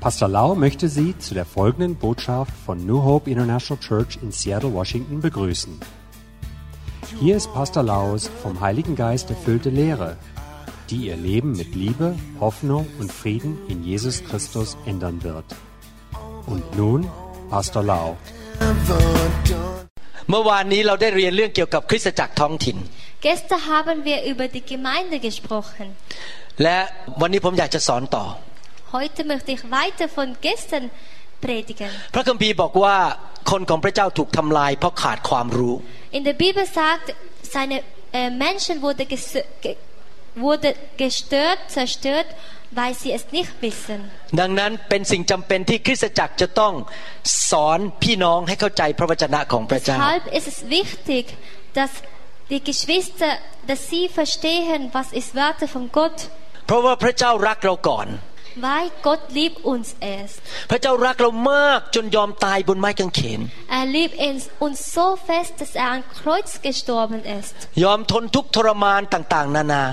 Pastor Lau möchte Sie zu der folgenden Botschaft von New Hope International Church in Seattle, Washington begrüßen. Hier ist Pastor Laus vom Heiligen Geist erfüllte Lehre, die Ihr Leben mit Liebe, Hoffnung und Frieden in Jesus Christus ändern wird. Und nun Pastor Lau. เมื่อวานนี้เราได้เรียนเรื่องเกี่ยวกับคริสตจักรท้องถิ่น Gestern haben wir über die Gemeinde gesprochen. และวันนี้ผมอยากจะสอนต่อ Heute möchte ich weiter von gestern predigen. พระคัมภีร์บอกว่าคนของพระเจ้าถูกทำลายเพราะขาดความรู้ In der Bibel sagt, seine äh, Menschen wurde, ges- ge wurde gestört, zerstört, weil sie es nicht wissen. ดังนั้นเป็นสิ่งจำเป็นที่คริสตจักรจะต้องสอนพี่น้องให้เข้าใจพระวจนะของพระเจ้า Deshalb ist es wichtig, dass die Geschwister, dass sie verstehen, was ist Wörter von Gott, เพราะว่าพระเจ้ารักเราก่อน weil Gott liebt uns erst. พระเจ้ารักเรามากจนยอมตายบนไม้กางเขน Er liebt uns uns so fest, dass er am Kreuz gestorben ist. ยอมทนทุกข์ทรมานต่างๆ นานา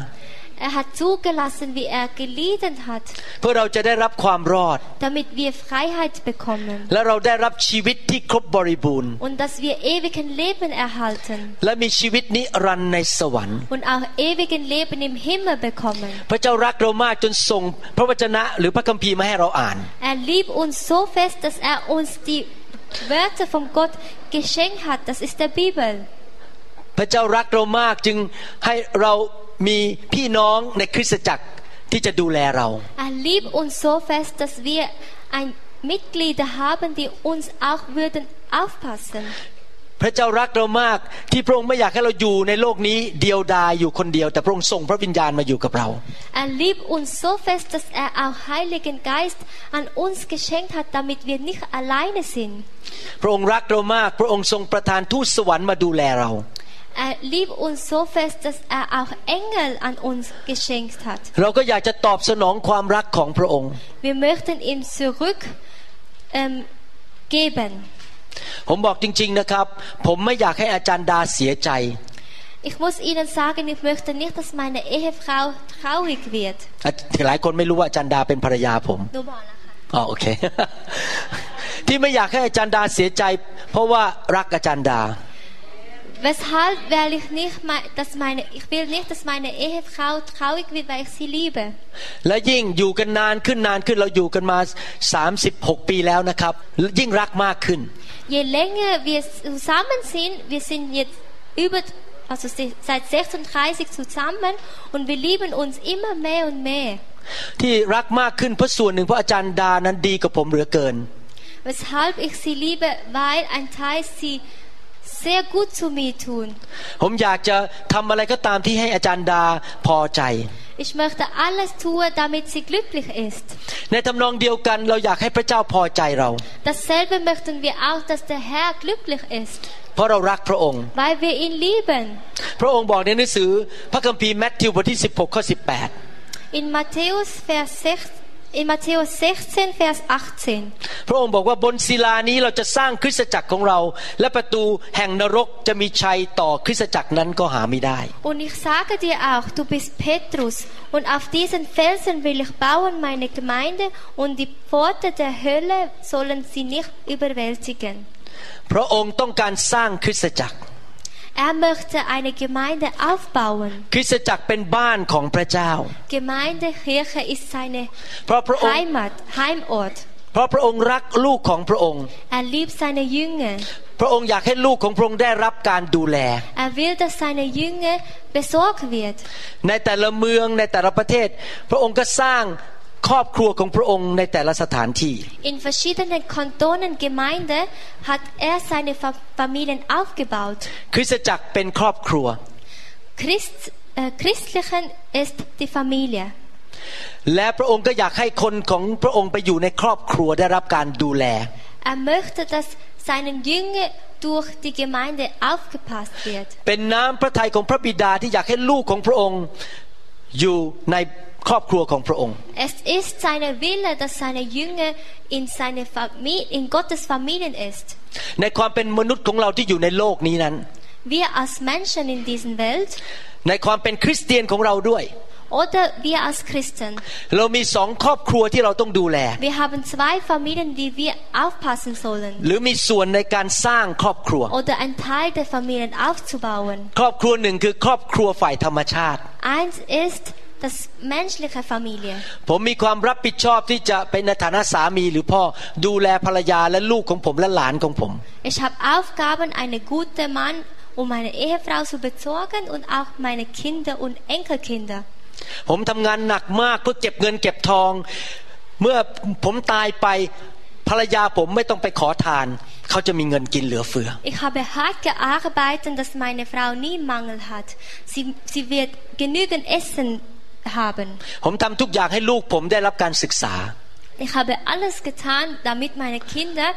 Er hat zugelassen, wie er gelitten hat, เพื่อเราจะได้รับความรอด damit wir Freiheit bekommen และเราได้รับชีวิตที่ครบบริบูรณ์ und dass wir ewigen Leben erhalten และมีชีวิตนิรันดร์ในสวรรค์ und auch ewigen Leben im Himmel bekommen. พระเจ้ารักเรามากจนส่งพระวจนะหรือพระคัมภีร์มาให้เราอ่าน Er liebt uns so fest, dass er uns die Wörter von Gott geschenkt hat. Das ist der Bibel. พระเจ้ารักเรามากจึงให้เรามีพี่น้องในคริสตจักรที่จะดูแลเรา Er liebt uns so fest, dass wir ein Mitglieder haben, die uns auch würden aufpassen. พระเจ้ารักเรามากที่พระองค์ไม่อยากให้เราอยู่ในโลกนี้เดียวดายอยู่คนเดียว แต่พระองค์ส่งพระวิญญาณมาอยู่กับเรา Er liebt uns so fest, dass er auch Heiligen Geist an uns geschenkt hat, damit wir nicht alleine sind. พระองค์รักเรามาก พระองค์ทรงประทานทูตสวรรค์มาดูแลเรา Er liebt uns so fest, dass er auch Engel an uns geschenkt hat. เราก็อยากจะตอบสนองความรักของพระองค์ Wir möchten ihm zurück ähm, geben. ผมบอกจริง ๆนะครับ ผมไม่อยากให้อาจารย์ดาเสียใจ Ich muss Ihnen sagen, ich möchte nicht, dass meine Ehefrau traurig wird. อะหลายคนไม่รู้ว่าอาจารย์ดาเป็นภรรยาผม Nur mal nachher. อ๋อโอเคที่ไม่อยากให้อาจารย์ดาเสียใจ เพราะว่ารักอาจารย์ดา Weshalb will ich nicht, mei- dass meine, ich will nicht, dass meine Ehefrau traurig wird, weil ich sie liebe. และยิ่งอยู่กันนานขึ้นนานขึ้นเราอยู่กันมา 36 ปีแล้วนะครับ ยิ่งรักมากขึ้น Je länger wir zusammen sind, wir sind jetzt über, also se- seit 36 zusammen und wir lieben uns immer mehr und mehr. ที่รักมากขึ้นเพราะส่วนหนึ่งเพราะอาจารย์ดานั้นดีกับผมเหลือเกิน Weshalb ich sie liebe, weil ein Teil sie sehr gut zu mir tun. ผมอยากจะทำอะไรก็ตามที่ให้อาจารย์ดาพอใจ Ich möchte alles tun, damit sie glücklich ist. ในทำนองเดียวกันเราอยากให้พระเจ้าพอใจเรา Dasselbe möchten wir auch, dass der Herr glücklich ist, เพราะเรารักพระองค์ weil wir ihn lieben. พระองค์บอกในหนังสือพระคัมภีร์แมทธิวบทที่16ข้อ In Matthäus, Vers 6, in Matthäus 16, Vers 18. 18 พระองค์บอกว่าบนศิลานี้เราจะสร้างคริสตจักรของเรา และประตูแห่งนรกจะมีชัยต่อคริสตจักรนั้นก็หาไม่ได้ Und ich sage dir auch, du bist Petrus, und auf diesen Felsen will ich bauen meine Gemeinde, und die Pforte der Hölle sollen sie nicht überwältigen. พระองค์ต้องการสร้างคริสตจักร Er möchte eine Gemeinde aufbauen. คริสตจักรเป็นบ้านของพระเจ้า Gemeinde, Kirche ist seine เพราะพระองค์ Heimat, Heimort. เพราะพระองค์รักลูกของพระองค์ Er liebt seine Jünger. พระองค์อยากให้ลูกของพระองค์ได้รับการดูแล Er will, dass seine Jünger besorgt wird. ในแต่ละเมืองในแต่ละประเทศ พระองค์ก็สร้าง ครอบครัวของพระองค์ในแต่ละสถานที่ In verschiedenen Kantonen, Gemeinden hat er seine Fa Familien aufgebaut. คริสตจักรเป็นครอบครัว Christ, äh, Christlichen ist die Familie. และพระองค์ก็อยากให้คนของพระองค์ไปอยู่ในครอบครัวได้รับการดูแล Er möchte, dass seinen Jünger durch die Gemeinde aufgepasst wird. เป็นน้ำพระทัยของพระบิดาที่อยากให้ลูกของพระองค์อยู่ใน ครอบครัวของพระองค์ Es ist seine Wille, dass seine Jünger in, seine Familie, in Gottes Familien ist. ในความเป็นมนุษย์ของเราที่อยู่ในโลกนี้นั้น Wir als Menschen in dieser Welt ในความเป็นคริสเตียนของเราด้วย oder wir als Christen. เรามีสองครอบครัวที่เราต้องดูแล Wir haben zwei Familien, die wir aufpassen sollen หรือมีส่วนในการสร้างครอบครัว oder ein Teil der Familien aufzubauen. ครอบครัวหนึ่งคือครอบครัวฝ่ายธรรมชาติ Eins ist das menschliche Familie. ผมมีความรับผิดชอบที่จะเป็นในฐานะสามีหรือพ่อดูแลภรรยาและลูกของผมและหลานของผม Ich habe Aufgaben, eine gute Mann um meine Ehefrau zu besorgen und auch meine Kinder und Enkelkinder. ผมทำงานหนักมากเพื่อเก็บเงินเก็บทอง เมื่อผมตายไปภรรยาผมไม่ต้องไปขอทาน เขาจะมีเงินกินเหลือเฟือ Ich habe hart gearbeitet, dass meine Frau nie Mangel hat. Sie, sie wird genügend Essen haben. ผมทำทุกอย่างให้ลูกผมได้รับการศึกษา Ich habe alles getan, damit meine Kinder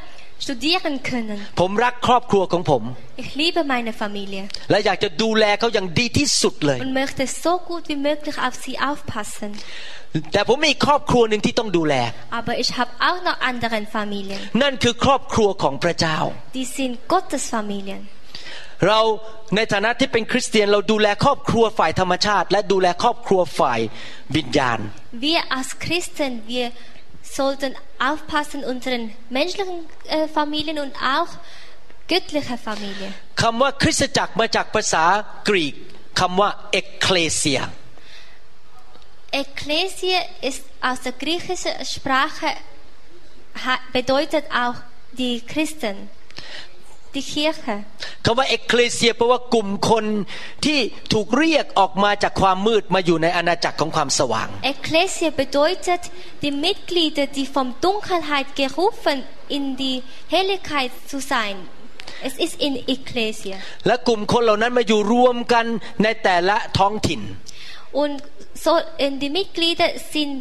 studieren können. ผมรักครอบครัวของผม Ich liebe meine Familie และอยากจะดูแลเขาอย่างดีที่สุดเลย und möchte so gut wie möglich auf sie aufpassen. แต่ผมมีอีกครอบครัวหนึ่งที่ต้องดูแล Aber ich habe auch noch andere Familien. นั่นคือครอบครัวของพระเจ้า Die sind Gottes Familien. เราในฐานะที่เป็นคริสเตียนเราดูแลครอบครัวฝ่ายธรรมชาติ และดูแลครอบครัวฝ่ายวิญญาณ Wir als Christen, wir sollten aufpassen unseren menschlichen äh, Familien und auch göttliche Familie. คำว่าคริสตจักรมาจากภาษากรีกคำว่า ecclesia Ekklesie ist aus der griechischen Sprache ha- bedeutet auch die Christen, Die Kirche. คำว่า ecclesia แปลว่ากลุ่มคนที่ถูกเรียกออกมาจากความมืดมาอยู่ในอาณาจักรของความสว่าง Ekklesie bedeutet die Mitglieder, die vom Dunkelheit gerufen in die Helligkeit zu sein. Es ist in Ekklesie. และกลุ่มคนเหล่านั้นมาอยู่รวมกันในแต่ละท้องถิ่น Und so, äh, die Mitglieder sind,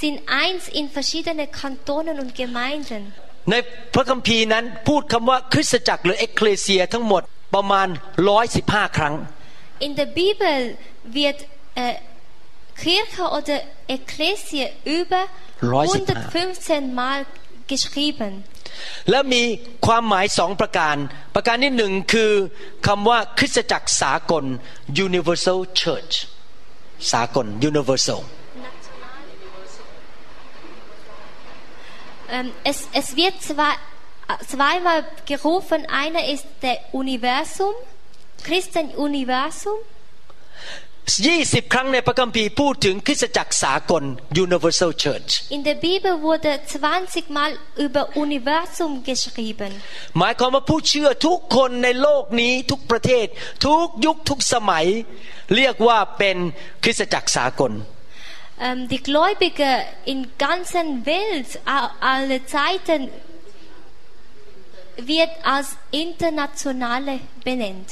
sind eins in verschiedene Kantonen und Gemeinden. ในพระคัมภีร์นั้นพูดคำว่าคริสตจักรหรือ ecclesia ทั้งหมดประมาณ 115 ครั้ง In der Bibel wird äh, Kirche oder Ekklesie über 115 Mal geschrieben. และมีความหมายสองประการ ประการที่หนึ่งคือคำว่าคริสตจักรสากล universal church สากล universal es, es wird zwei, äh, zweimal gerufen. Einer ist der Universum, Christen Universum. 20 ครั้งในพระคัมภีร์พูดถึงคริสตจักรสากล universal church In der Bibel wurde 20 Mal über Universum geschrieben. หมายความว่าผู้เชื่อทุกคนในโลกนี้ทุกประเทศ ทุกยุคทุกสมัย เรียกว่าเป็นคริสตจักรสากล Ähm, die Gläubigen in ganzen Welt, a- alle Zeiten, wird als internationale benannt.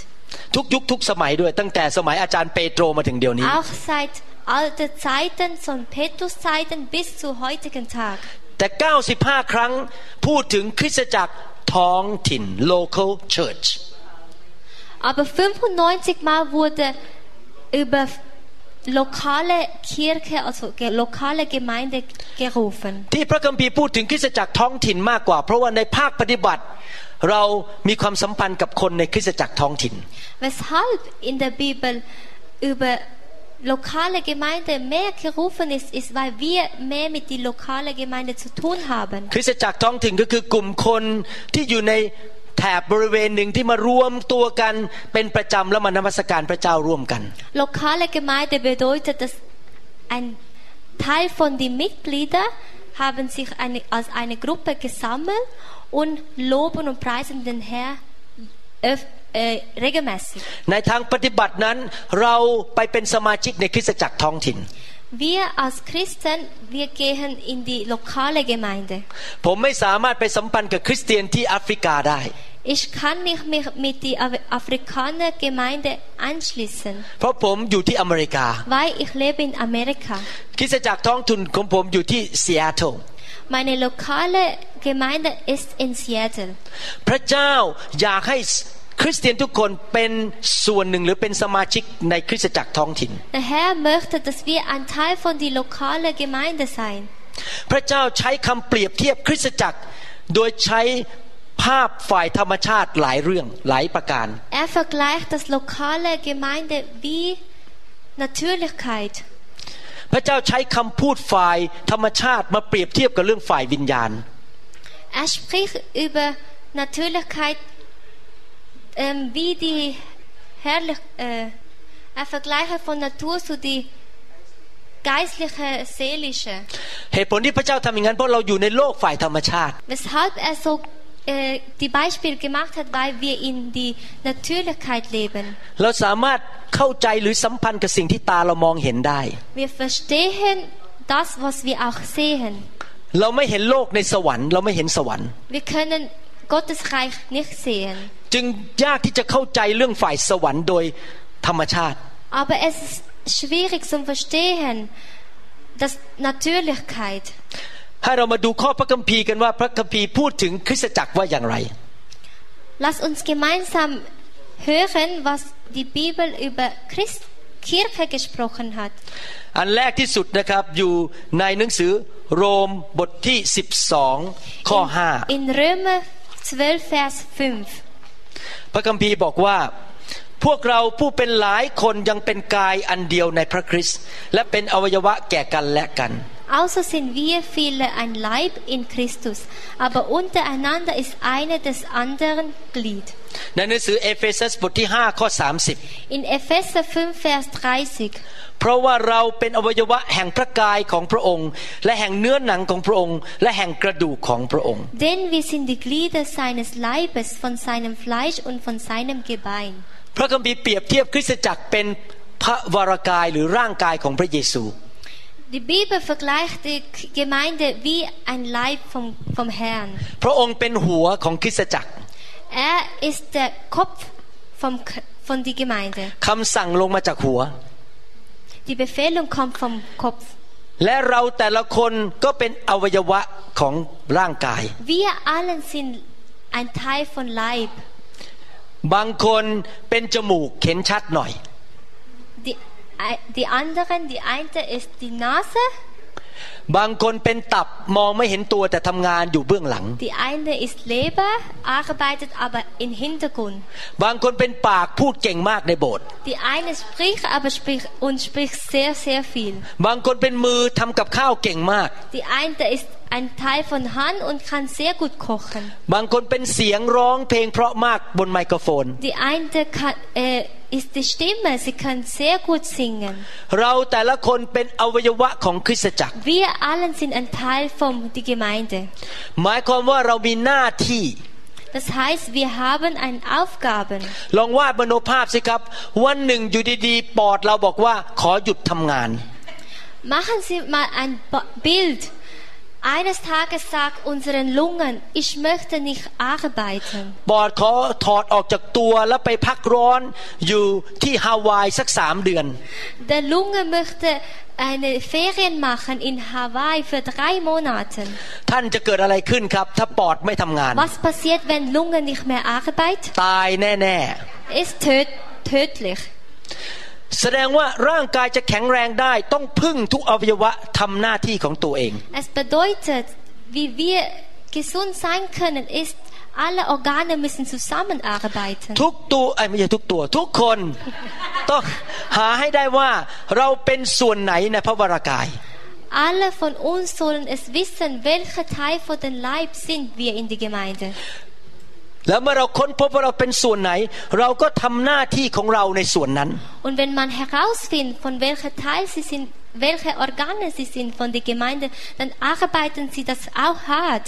ทุกยุคทุกสมัยด้วย ตั้งแต่สมัยอาจารย์เปโตรมาถึงเดี๋ยวนี้ Auch seit alten Zeiten, von Petrus-Zeiten bis zu heutigen Tag. แต่ 95 ครั้งพูดถึงคริสตจักรท้องถิ่น local church Aber 95 Mal wurde über lokale Kirche, also ge- lokale Gemeinde gerufen. ที่พระคัมภีร์พูดถึงคริสตจักรท้องถิ่นมากกว่า เพราะว่าในภาคปฏิบัติ เรามีความสัมพันธ์กับคนในคริสตจักรท้องถิ่น Weshalb in der Bibel über lokale Gemeinde mehr gerufen ist, ist, weil wir mehr mit der lokalen Gemeinde zu tun haben. คริสตจักรท้องถิ่นก็คือกลุ่มคนที่อยู่ใน แถบบริเวณหนึ่งที่มารวมตัวกันเป็นประจำแล้วมานมัสการพระเจ้าร่วมกัน Lokale Gemeinde bedeutet, dass ein Teil von den Mitgliedern haben sich eine, als eine Gruppe gesammelt und loben und preisen den Herrn öf, äh, regelmäßig. ในทางปฏิบัตินั้นเราไปเป็นสมาชิกในคริสตจักรท้องถิ่น Wir als Christen, wir gehen in die lokale Gemeinde. ผมไม่สามารถไปสัมพันธ์กับคริสเตียนที่แอฟริกาได้ Ich kann nicht mich mit der Afrikaner Gemeinde anschließen, เพราะผมอยู่ที่อเมริกา weil ich lebe in Amerika. คริสตจักรท้องถิ่นของผมอยู่ที่ซีแอตเทิล Meine lokale Gemeinde ist in Seattle. พระเจ้าอยากให้ คริสเตียนทุกคนเป็นส่วนหนึ่งหรือเป็นสมาชิกในคริสตจักรท้องถิ่น Der Herr möchte, dass wir ein Teil von der lokalen Gemeinde sein. พระเจ้าใช้คำเปรียบเทียบคริสตจักรโดยใช้ภาพฝ่ายธรรมชาติหลายเรื่องหลายประการ Er vergleicht das lokale Gemeinde wie Natürlichkeit. พระเจ้าใช้คำพูดฝ่ายธรรมชาติมาเปรียบเทียบกับเรื่องฝ่ายวิญญาณ Er spricht über Natürlichkeit ähm, wie die herrlich. Äh, er vergleicht von Natur zu die geistliche, seelische. เหตุผลที่พระเจ้าทำอย่างนั้นเพราะเราอยู่ในโลกฝ่ายธรรมชาติ Weshalb er so äh, die Beispiele gemacht hat, weil wir in die Natürlichkeit leben. เราสามารถเข้าใจหรือสัมพันธ์กับสิ่งที่ตาเรามองเห็นได้ Wir verstehen das, was wir auch sehen. เราไม่เห็นโลกในสวรรค์ เราไม่เห็นสวรรค์ Wir können Gottes Reich nicht sehen. จึงยากที่จะเข้าใจเรื่องฝ่ายสวรรค์โดยธรรมชาติ Aber es ist schwierig zu verstehen, dass Natürlichkeit. ให้เรามาดูข้อพระคัมภีร์กันว่าพระคัมภีร์พูดถึงคริสตจักรว่าอย่างไร Lass uns gemeinsam hören, was die Bibel über Christ Kirche gesprochen hat. อันแรกที่สุดนะครับอยู่ในหนังสือโรมบทที่ 12 ข้อ In Römer 12, Vers 5. 5พระคัมภีร์บอกว่าพวกเราผู้เป็นหลายคนยังเป็นกายอันเดียวในพระคริสต์และเป็นอวัยวะแก่กันและกัน Also sind wir viele ein Leib in Christus, aber untereinander ist einer des anderen Glied. ในหนังสือเอเฟซัสบทที่5ข้อ30 In Epheser 5, Vers 30. เพราะว่าเราเป็นอวัยวะแห่งพระกายของพระองค์ และแห่งเนื้อหนังของพระองค์ และแห่งกระดูกของพระองค์ Denn wir sind die Glieder seines Leibes, von seinem Fleisch und von seinem Gebein. พระคัมภีร์เปรียบเทียบคริสตจักรเป็นพระวรากายหรือร่างกายของพระเยซู Die Bibel vergleicht die Gemeinde wie ein Leib vom, vom Herrn. พระองค์เป็นหัวของคริสตจักร Er ist der Kopf vom, K- von die Gemeinde. คำสั่งลงมาจากหัว Die Befehlung kommt vom Kopf. และเราแต่ละคนก็เป็นอวัยวะของร่างกาย Wir allen sind ein Teil von Leib. บางคนเป็นจมูกเข็นชัดหน่อย Die, ei- die anderen, die eine ist die Nase, บางคนเป็นตับมองไม่เห็นตัวแต่ทำงานอยู่เบื้องหลัง die eine ist Leber, arbeitet aber im Hintergrund. บางคนเป็นปากพูดเก่งมากในโบสถ์ Die eine spricht aber spricht und spricht sehr, sehr viel. บางคนเป็นมือทำกับข้าวเก่งมาก Die eine ist ein Teil von Hand und kann sehr gut kochen. บางคนเป็นเสียงร้องเพลงเพราะมากบนไมโครโฟน Die eine kann, äh, ist die Stimme, sie kann sehr gut singen. เราแต่ละคนเป็นอวัยวะของคริสตจักร Wir allen sind ein Teil von der Gemeinde. หมายความว่าเรามีหน้าที่ Das heißt, wir haben eine Aufgaben. ลองวาดมโนภาพสิครับ วันหนึ่งอยู่ดีๆ ปอดเราบอกว่าขอหยุดทำงาน Machen Sie mal ein Ba- Bild. Eines Tages sagt unseren Lungen, ich möchte nicht arbeiten. ปอดขอถอดออกจากตัวแล้วไปพักร้อนอยู่ที่ฮาวายสักสามเดือน Der Lunge möchte eine Ferien machen in Hawaii für drei Monate. ท่านจะเกิดอะไรขึ้นครับ ถ้าปอดไม่ทำงาน Was passiert, wenn Lunge nicht mehr arbeitet? ตายแน่ Ist töd tödlich. ๆแสดงว่าร่างกายจะแข็งแรงได้ต้องพึ่งทุกอวัยวะทำหน้าที่ของตัวเอง Es bedeutet, wie wir gesund sein können, ist, alle Organe müssen zusammenarbeiten. ทุกตัวไอ้ยไม่ใช่ทุกตัว ทุกคนต้องหาให้ได้ว่าเราเป็นส่วนไหนในพระวรากาย Alle von uns sollen es wissen, welcher Teil von dem Leib sind wir in die Gemeinde. แล้วเมื่อเราค้นพบว่าเราเป็นส่วนไหน เราก็ทำหน้าที่ของเราในส่วนนั้น Und wenn man herausfindet, von welcher Teil sie sind, welche Organe sie sind von der Gemeinde, dann arbeiten sie das auch hart.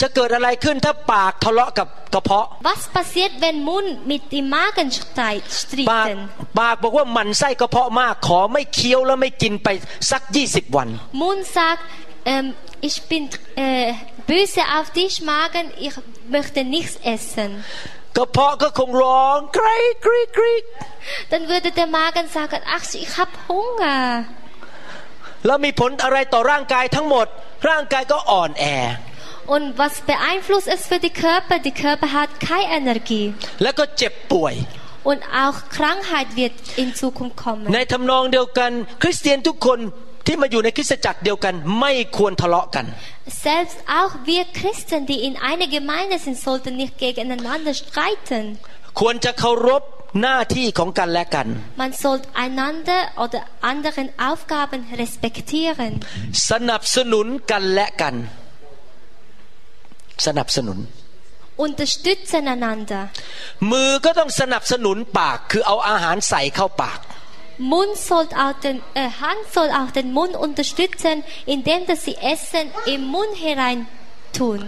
จะเกิดอะไรขึ้นถ้าปากทะเลาะกับกระเพาะ Was passiert, wenn Mund mit dem Magen streit- ปาก streiten? ปากบอกว่าหมันไส้กระเพาะมากขอไม่เคี้ยวแล้วไม่กินไปสักยี่สิบวัน Mund sagt, ähm, ich bin äh, böse auf dich, Magen, ich möchte nichts essen. กระเพาะก็คงร้องกรีดกรีดกรีด Dann würde der Magen sagen, ach, ich habe Hunger. แล้วมีผลอะไรต่อร่างกายทั้งหมด ร่างกายก็อ่อนแอ Und was beeinflusst es für die Körper? Die Körper hat keine Energie. แล้วก็เจ็บป่วย Und auch Krankheit wird in Zukunft kommen. ในทำนองเดียวกัน คริสเตียนทุกคน ที่มาอยู่ในคริสตจักรเดียวกันไม่ควรทะเลาะกัน Selbst auch wir Christen, die in einer Gemeinde sind, sollten nicht gegeneinander streiten. ควรจะเคารพหน้าที่ของกันและกัน Man soll einander oder anderen Aufgaben respektieren. สนับสนุนกันและกัน สนับสนุน Unterstützen einander. มือก็ต้องสนับสนุนปากคือเอาอาหารใส่เข้าปาก Mund soll auch den, äh, Hand soll auch den Mund unterstützen, indem dass sie Essen im Mund herein tun.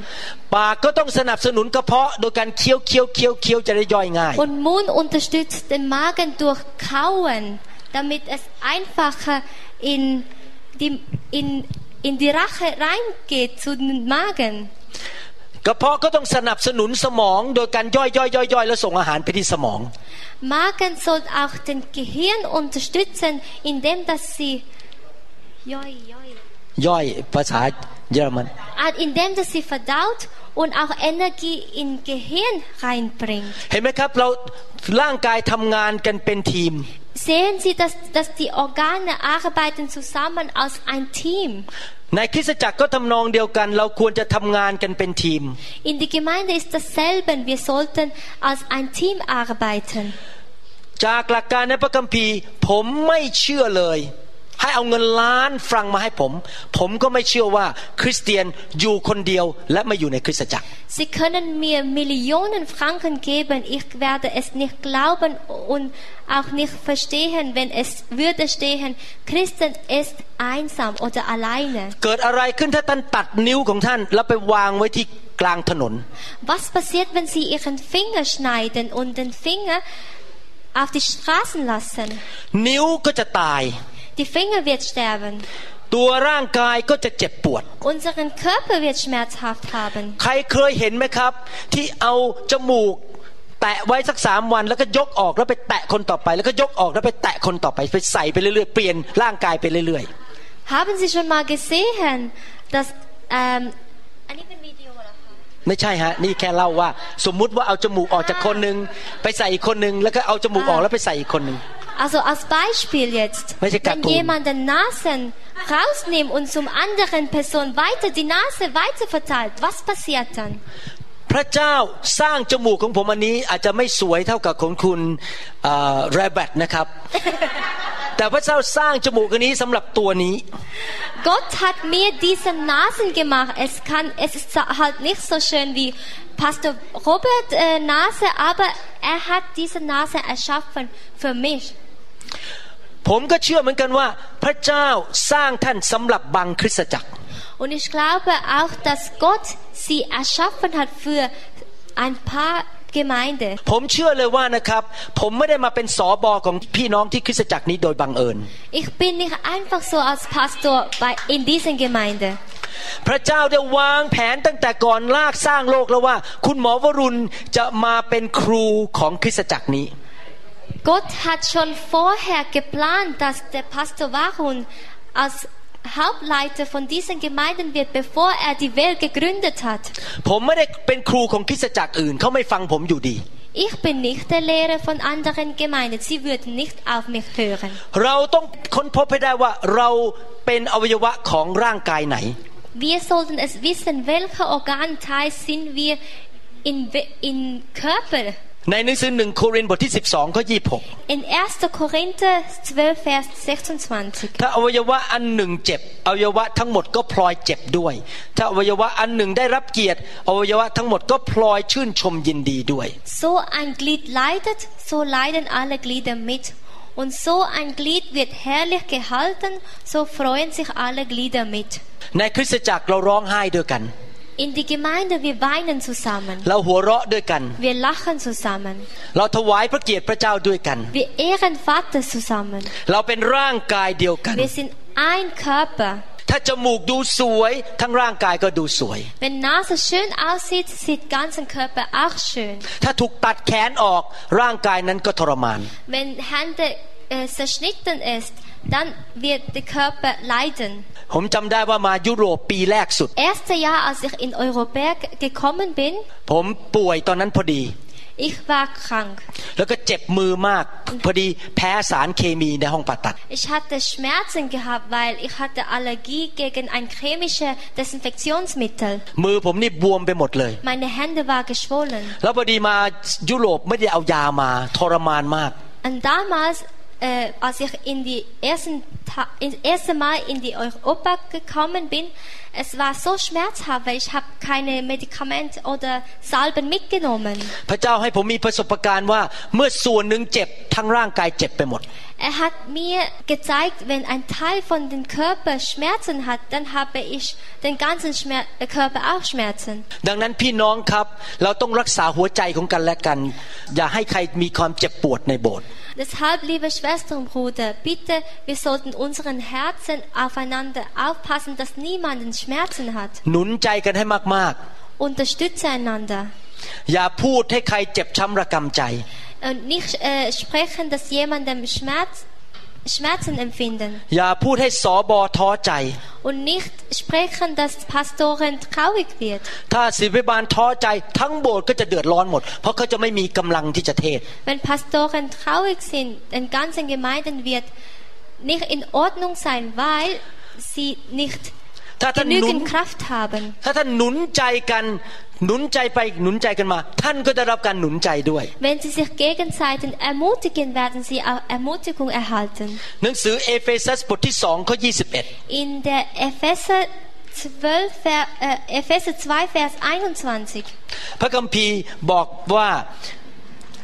ปากก็ต้องสนับสนุนกระเพาะโดยการเคี้ยวเคี้ยวเคี้ยวเคี้ยวจะได้ย่อยง่าย Und Mund unterstützt den Magen durch Kauen, damit es einfacher in die, in, in die Rache reingeht zu den Magen. กระเพาะก็ต้องสนับสนุนสมองโดยการย่อยย่อยย่อยย่อยแล้วส่งอาหารไปที่สมอง Magen soll auch den Gehirn unterstützen, indem dass sie Joi, joi. ย่อยภาษาเยอรมัน Ah, indem dass sie verdaut und auch Energie in Gehirn reinbringt. เห็นไหมครับเราร่างกายทำงานกันเป็นทีม Sehen Sie, dass, dass die Organe arbeiten zusammen als ein Team. ในคริสตจักรก็ทำนองเดียวกัน เราควรจะทำงานกันเป็นทีม In der Gemeinde ist dasselbe. Wir sollten als ein Team arbeiten. จากหลักการในพระคัมภีร์ผมไม่เชื่อเลย ให้เอาเงินล้านฟรังมาให้ผม ผมก็ไม่เชื่อว่าคริสเตียนอยู่คนเดียวและไม่อยู่ในคริสตจักร Sie können mir Millionen Franken geben. Ich werde es nicht glauben und auch nicht verstehen, wenn es würde stehen, Christen ist einsam oder alleine. เกิดอะไรขึ้นถ้าท่านตัดนิ้วของท่าน แล้วไปวางไว้ที่กลางถนน Was passiert, wenn Sie Ihren Finger schneiden und den Finger auf die Straßen lassen? นิ้วก็จะตาย Die Finger wird sterben. ตัวร่างกายก็จะเจ็บปวด Unseren Körper wird schmerzhaft haben. ใครเคยเห็นไหมครับ ที่เอาจมูกแตะไว้สักสามวันแล้วก็ยกออกแล้วไปแตะคนต่อไป แล้วก็ยกออกแล้วไปแตะคนต่อไปไปใส่ไปเรื่อยๆเปลี่ยนร่างกายไปเรื่อย Haben Sie schon mal gesehen, dass ähm, อันนี้เป็นวิดีโอเหรอคะๆไม่ใช่ฮะนี่แค่เล่าว่า สมมุติว่าเอาจมูกออกจากคนหนึ่งไปใส่อีกคนหนึ่งแล้วก็เอาจมูกออกแล้วไปใส่อีกคนหนึ่ง Also als Beispiel jetzt, Welche wenn Karton? jemand den Nasen rausnimmt und zum anderen Person weiter die Nase weiter verteilt, was passiert dann? พระเจ้าสร้างจมูกของผมอันนี้อาจจะไม่สวยเท่ากับของคุณแรบตนะครับ แต่พระเจ้าสร้างจมูกอันนี้สำหรับตัวนี้ Gott hat mir diese Nasen gemacht. Es kann, es ist halt nicht so schön wie Pastor Robert äh, Nase, aber er hat diese Nase erschaffen für mich. ผมก็เชื่อเหมือนกันว่าพระเจ้าสร้างท่านสำหรับบางคริสตจักร Und ich glaube auch, dass Gott sie erschaffen hat für ein paar Gemeinde. ผมเชื่อเลยว่านะครับ ผมไม่ได้มาเป็นสอบอของพี่น้องที่คริสตจักรนี้โดยบังเอิญ Ich bin nicht einfach so als Pastor bei, in dieser Gemeinde. พระเจ้าได้วางแผนตั้งแต่ก่อนลากสร้างโลกแล้วว่า คุณหมอวรุณจะมาเป็นครูของคริสตจักรนี้ Gott hat schon vorher geplant, dass der Pastor Warun als Hauptleiter von diesen Gemeinden wird, bevor er die Welt gegründet hat. Ich bin nicht der Lehrer von anderen Gemeinden. Sie würden nicht auf mich hören. Wir sollten es wissen, welcher Organteil sind wir in, in Körper. ในหนังสือหนึ่งโครินธ์บทที่ 12 ข้อ 26 In 1. Korinther 12, Vers 26. ถ้าอวัยวะอันหนึ่งเจ็บอวัยวะทั้งหมดก็พลอยเจ็บด้วย ถ้าอวัยวะอันหนึ่งได้รับเกียรติอวัยวะทั้งหมดก็พลอยชื่นชมยินดีด้วย So ein Glied leidet, so leiden alle Glieder mit. Und so ein Glied wird herrlich gehalten, so freuen sich alle Glieder mit. ในคริสตจักรเราร้องไห้ด้วยกัน In die Gemeinde, wir weinen zusammen. เราหัวเราะด้วยกัน Wir lachen zusammen. เราถวายพระเกียรติพระเจ้าด้วยกัน Wir ehren Vater zusammen. เราเป็นร่างกายเดียวกัน Wir sind ein Körper. ถ้าจมูกดูสวย ทั้งร่างกายก็ดูสวย Wenn Nase schön aussieht, sieht ganzen Körper auch schön. ถ้าถูกตัดแขนออกร่างกายนั้นก็ทรมาน Wenn Hände äh, zerschnitten ist, dann wird der Körper leiden. ผมจำได้ว่ามายุโรปปีแรกสุด Erste Jahr, als ich in Euroberg gekommen bin, ผมป่วยตอนนั้นพอดี Ich war krank. แล้วก็เจ็บมือมาก พอดีแพ้สารเคมีในห้องผ่าตัด Ich hatte Schmerzen gehabt, weil ich hatte Allergie gegen ein chemisches Desinfektionsmittel. มือผมนี่บวมไปหมดเลย Meine Hände waren geschwollen. แล้วพอดีมายุโรปไม่ได้เอายามาทรมานมาก Und damals, äh, als ich in die ersten Ta ins erste Mal in die Europa gekommen bin, es war so schmerzhaft, weil ich habe keine Medikamente oder Salben mitgenommen. พระเจ้าให้ผมมีประสบการณ์ว่า เมื่อส่วนหนึ่งเจ็บทั้งร่างกายเจ็บไปหมด Er hat mir gezeigt, wenn ein Teil von dem Körper Schmerzen hat, dann habe ich den ganzen Schmer äh, Körper auch Schmerzen. ดังนั้นพี่น้องครับ เราต้องรักษาหัวใจของกันและกัน อย่าให้ใครมีความเจ็บปวดในโบสถ์ Deshalb, liebe Schwestern und Brüder, bitte, wir sollten unseren Herzen aufeinander aufpassen, dass niemanden Schmerzen hat. หนุนใจกันให้มาก Unterstütze einander. ๆ อย่าพูดให้ใครเจ็บช้ำระกำใจ Und nicht äh, sprechen, dass jemandem Schmerz, Schmerzen empfinden. อย่าพูดให้สอบอท้อใจ Und nicht sprechen, dass Pastoren traurig wird. ถ้าศิบิบาลท้อใจทั้งโบสถ์ก็จะเดือดร้อนหมด เพราะเขาจะไม่มีกำลังที่จะเทศ Wenn Pastoren traurig sind, den ganzen Gemeinden wird nicht in Ordnung sein, weil sie nicht ถ้าท่านหนุน genügend Kraft haben. ถ้าท่านหนุนใจกันหนุนใจไปหนุนใจกันมา ท่านก็ได้รับการหนุนใจด้วย Wenn sie sich gegenseitig ermutigen, werden sie auch Ermutigung erhalten. หนังสือเอเฟซัสบทที่สองข้อ21 In der Epheser 12, Ver- äh, Epheser 2, Vers 21. พระคัมภีร์บอกว่า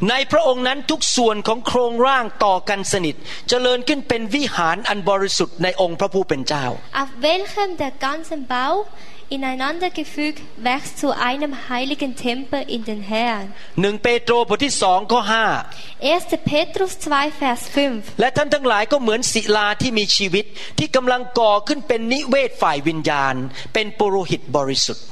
ในพระองค์นั้นทุกส่วนของโครงร่างต่อกันสนิทเจริญขึ้นเป็นวิหารอันบริสุทธิ์ในองค์พระผู้เป็นเจ้า Auf welchem der ganze Bau ineinander gefügt wächst zu einem heiligen Tempel in den Herrn. หนึ่งเปโตรบทที่สองข้อห้า 1. Petrus 2, Vers 5. และท่านทั้งหลายก็เหมือนศิลาที่มีชีวิตที่กำลังก่อขึ้นเป็นนิเวศฝ่ายวิญญาณ เป็นปุโรหิตบริสุทธิ์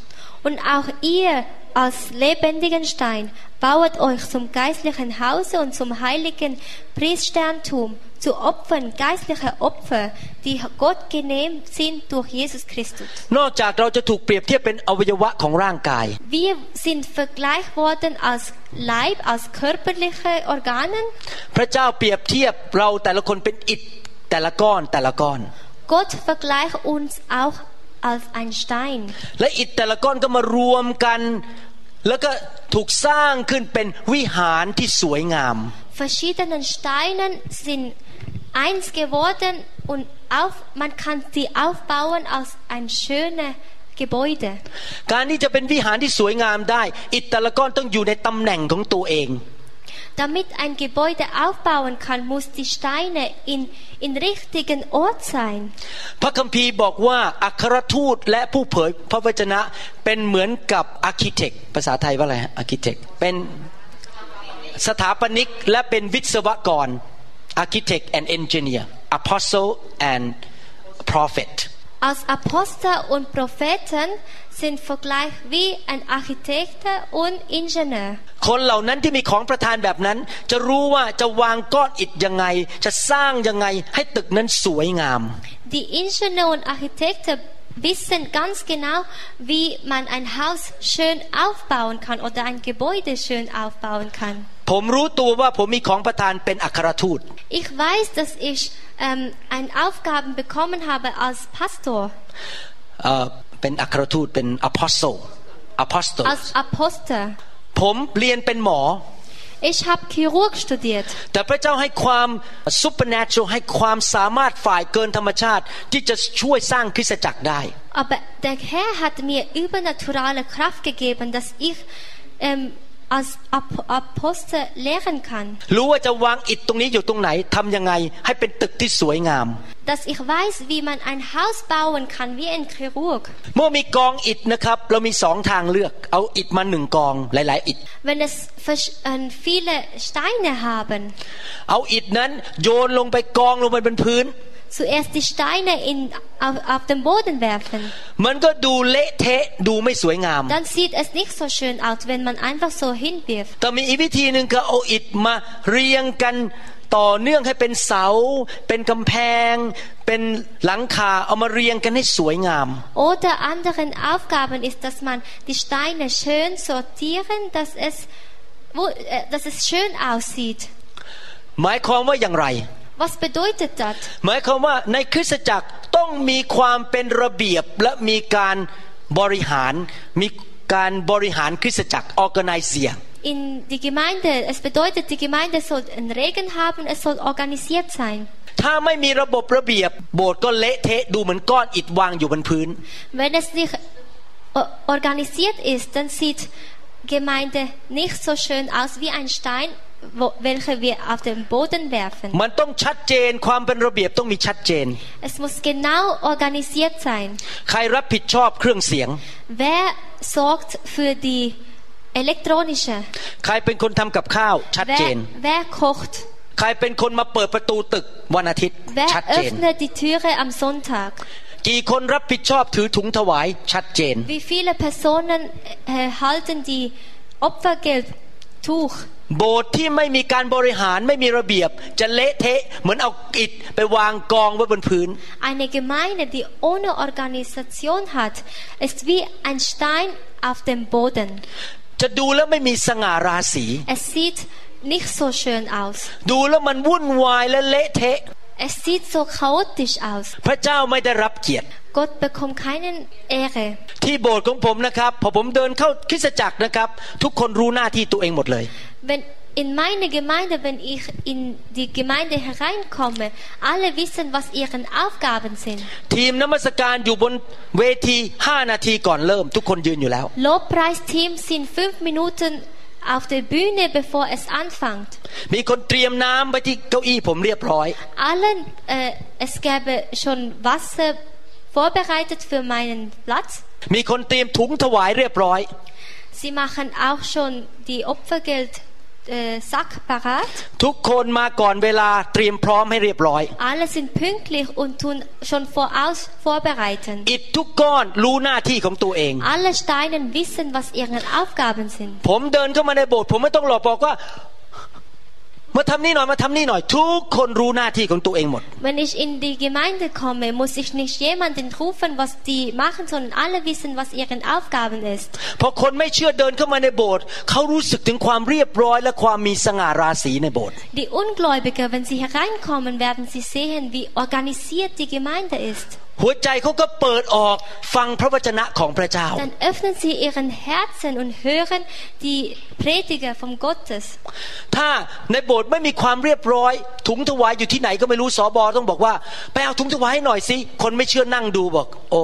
Und auch ihr als lebendigen Stein bauet euch zum geistlichen Hause und zum heiligen Priesterntum zu Opfern, geistliche Opfer, die Gott genehm sind durch Jesus Christus. นอกจากเราจะถูกเปรียบเทียบเป็นอวัยวะของร่างกาย Wir sind vergleicht worden als Leib, als körperliche Organen. พระเจ้าเปรียบเทียบเราแต่ละคนเป็นอิฐแต่ละก้อนแต่ละก้อน Gott vergleicht uns auch als ein Stein. และอิฐแต่ละก้อนก็มารวมกันแล้วก็ถูกสร้างขึ้นเป็นวิหารที่สวยงาม Verschiedene Steine sind eins geworden und auf, man kann sie aufbauen als ein schönes Gebäude. การที่จะเป็นวิหารที่สวยงามได้ อิฐแต่ละก้อนต้องอยู่ในตำแหน่งของตัวเอง Damit ein Gebäude aufbauen kann, muss die Steine in, in richtigen Ort sein. พระคัมภีร์บอกว่าอัครทูตและผู้เผยพระวจนะเป็นเหมือนกับอาร์เคเต็กภาษาไทยว่าอะไรฮะอาร์เคเต็กเป็นสถาปนิกและเป็นวิศวกร architect and engineer apostle and prophet Als Apostel und Propheten sind Vergleich wie ein Architekt und Ingenieur. คนเหล่านั้นที่มีของประทานแบบนั้น จะรู้ว่าจะวางก้อนอิฐยังไง จะสร้างยังไงให้ตึกนั้นสวยงาม Die Ingenieure und Architekten wissen ganz genau, wie man ein Haus schön aufbauen kann oder ein Gebäude schön aufbauen kann. ผมรู้ตัวว่าผมมีของประทานเป็นอัครทูต Ich weiß, dass ich ähm, eine Aufgabe bekommen habe als Pastor, เอ่อ เป็นอัครทูตเป็น apostle apostle als Apostel. ผมเรียนเป็นหมอ Ich habe Chirurg studiert. แต่พระเจ้าให้ความ supernatural ให้ความสามารถฝ่ายเกินธรรมชาติ ที่จะช่วยสร้างคริสตจักรได้ Aber der Herr hat mir übernaturale Kraft gegeben, dass ich ähm, als Ap Apostel lehren kann. รู้ว่าจะวางอิฐตรงนี้อยู่ตรงไหนทำยังไงให้เป็นตึกที่สวยงาม Dass ich weiß, wie man ein Haus bauen kann, wie ein Chirurg. เมื่อมีกองอิฐนะครับเรามีสองทางเลือก เอาอิฐมาหนึ่งกองหลาย ๆ อิฐ Wenn es versch- äh, viele Steine haben, เอาอิฐนั้นโยนลงไปกองลงไปบนพื้น zuerst die Steine in, auf, auf den Boden werfen. มันก็ดูเละเทะดูไม่สวยงาม Dann sieht es nicht so schön aus, wenn man einfach so hinwirft. แต่มีอีกวิธีหนึ่งคือเอาอิฐมาเรียงกันต่อเนื่องให้เป็นเสา เป็นกำแพง เป็นหลังคาเอามาเรียงกันให้สวยงาม Oder anderen Aufgaben ist, dass man die Steine schön sortieren, dass es wo, äh, dass es schön aussieht. หมายความว่าอย่างไร Was bedeutet das? หมายความว่าในคริสตจักรต้องมีความเป็นระเบียบและมีการบริหารมีการบริหารคริสตจักร organisieren In die Gemeinde, es bedeutet, die Gemeinde soll einen Regen haben, es soll organisiert sein. ถ้าไม่มีระบบระเบียบโบสถ์ก็เละเทะดูเหมือนก้อนอิฐวางอยู่บนพื้น Wenn es nicht o- organisiert ist, dann sieht Gemeinde nicht so schön aus wie ein Stein, wo, welcher wir auf den Boden werfen. มันต้องชัดเจนความเป็นระเบียบต้องมีชัดเจน Es muss genau organisiert sein. ใครรับผิดชอบเครื่องเสียง Wer sorgt für die elektronische? ใครเป็นคนทำกับข้าว ชัดเจน Wer, wer kocht? ใครเป็นคนมาเปิดประตูตึกวันอาทิตย์ Wer ชัดเจน öffnet die Türe am Sonntag? กี่คนรับผิดชอบถือถุงถวาย ชัดเจน Wie viele Personen äh, halten die Opfergeldtuch? โบสถ์ที่ไม่มีการบริหารไม่มีระเบียบจะเละเทะเหมือนเอาอิฐไปวางกองไว้บนพื้น Eine Gemeinde, die ohne Organisation hat, ist wie ein Stein auf dem Boden. จะดูแล้วไม่มีสง่าราศี Es sieht nicht so schön aus. ดูแล้วมันวุ่นวายและเละเทะ Es sieht so chaotisch aus. พระเจ้าไม่ได้รับเกียรติ Gott bekommt keine Ehre. ที่โบสถ์ของผมนะครับพอผมเดินเข้าคริสตจักรนะครับ ทุกคนรู้หน้าที่ตัวเองหมดเลย Wenn in meine Gemeinde, wenn ich in die Gemeinde hereinkomme, alle wissen, was ihre Aufgaben sind. ทีมนมัสการอยู่บนเวที5นาทีก่อนเริ่ม ทุกคนยืนอยู่แล้ว Lobpreisteam sind fünf Minuten auf der Bühne, bevor es anfängt. มีคนเตรียมน้ำไว้ที่เก้าอี้ผมเรียบร้อย Allen, äh, es gäbe schon Wasser vorbereitet für meinen Platz. มีคนเตรียมถุงถวายเรียบร้อย Sie machen auch schon die Opfergeld äh, Sack parat. ทุกคนมาก่อนเวลาเตรียมพร้อมให้เรียบร้อย Alle sind pünktlich und tun schon voraus vorbereiten. อิฐทุกก้อนรู้หน้าที่ของตัวเอง Alle Steine wissen, was ihre Aufgaben sind. ผมเดินเข้ามาในโบสถ์ผมไม่ต้องหลอกบอกว่า มาทำนี่หน่อยมาทำนี่หน่อย ทุกคนรู้หน้าที่ของตัวเองหมด Wenn ich in die Gemeinde komme, muss ich nicht jemanden rufen, was die machen, sondern alle wissen, was ihre Aufgaben ist. พอคนไม่เชื่อเดินเข้ามาในโบสถ์เขารู้สึกถึงความเรียบร้อย และความมีสง่าราศีในโบสถ์ Die Ungläubiger, wenn sie hereinkommen, werden sie sehen, wie organisiert die Gemeinde ist. หัวใจเขาก็เปิดออกฟังพระวจนะของพระเจ้า Dann öffnen sie ihren Herzen und hören die Prediger vom Gottes. ถ้าในโบสถ์ไม่มีความเรียบร้อย ถุงถวายอยู่ที่ไหนก็ไม่รู้สอบอต้องบอกว่าไปเอาถุงถวายให้หน่อยสิคนไม่เชื่อนั่งดูบอก โอ้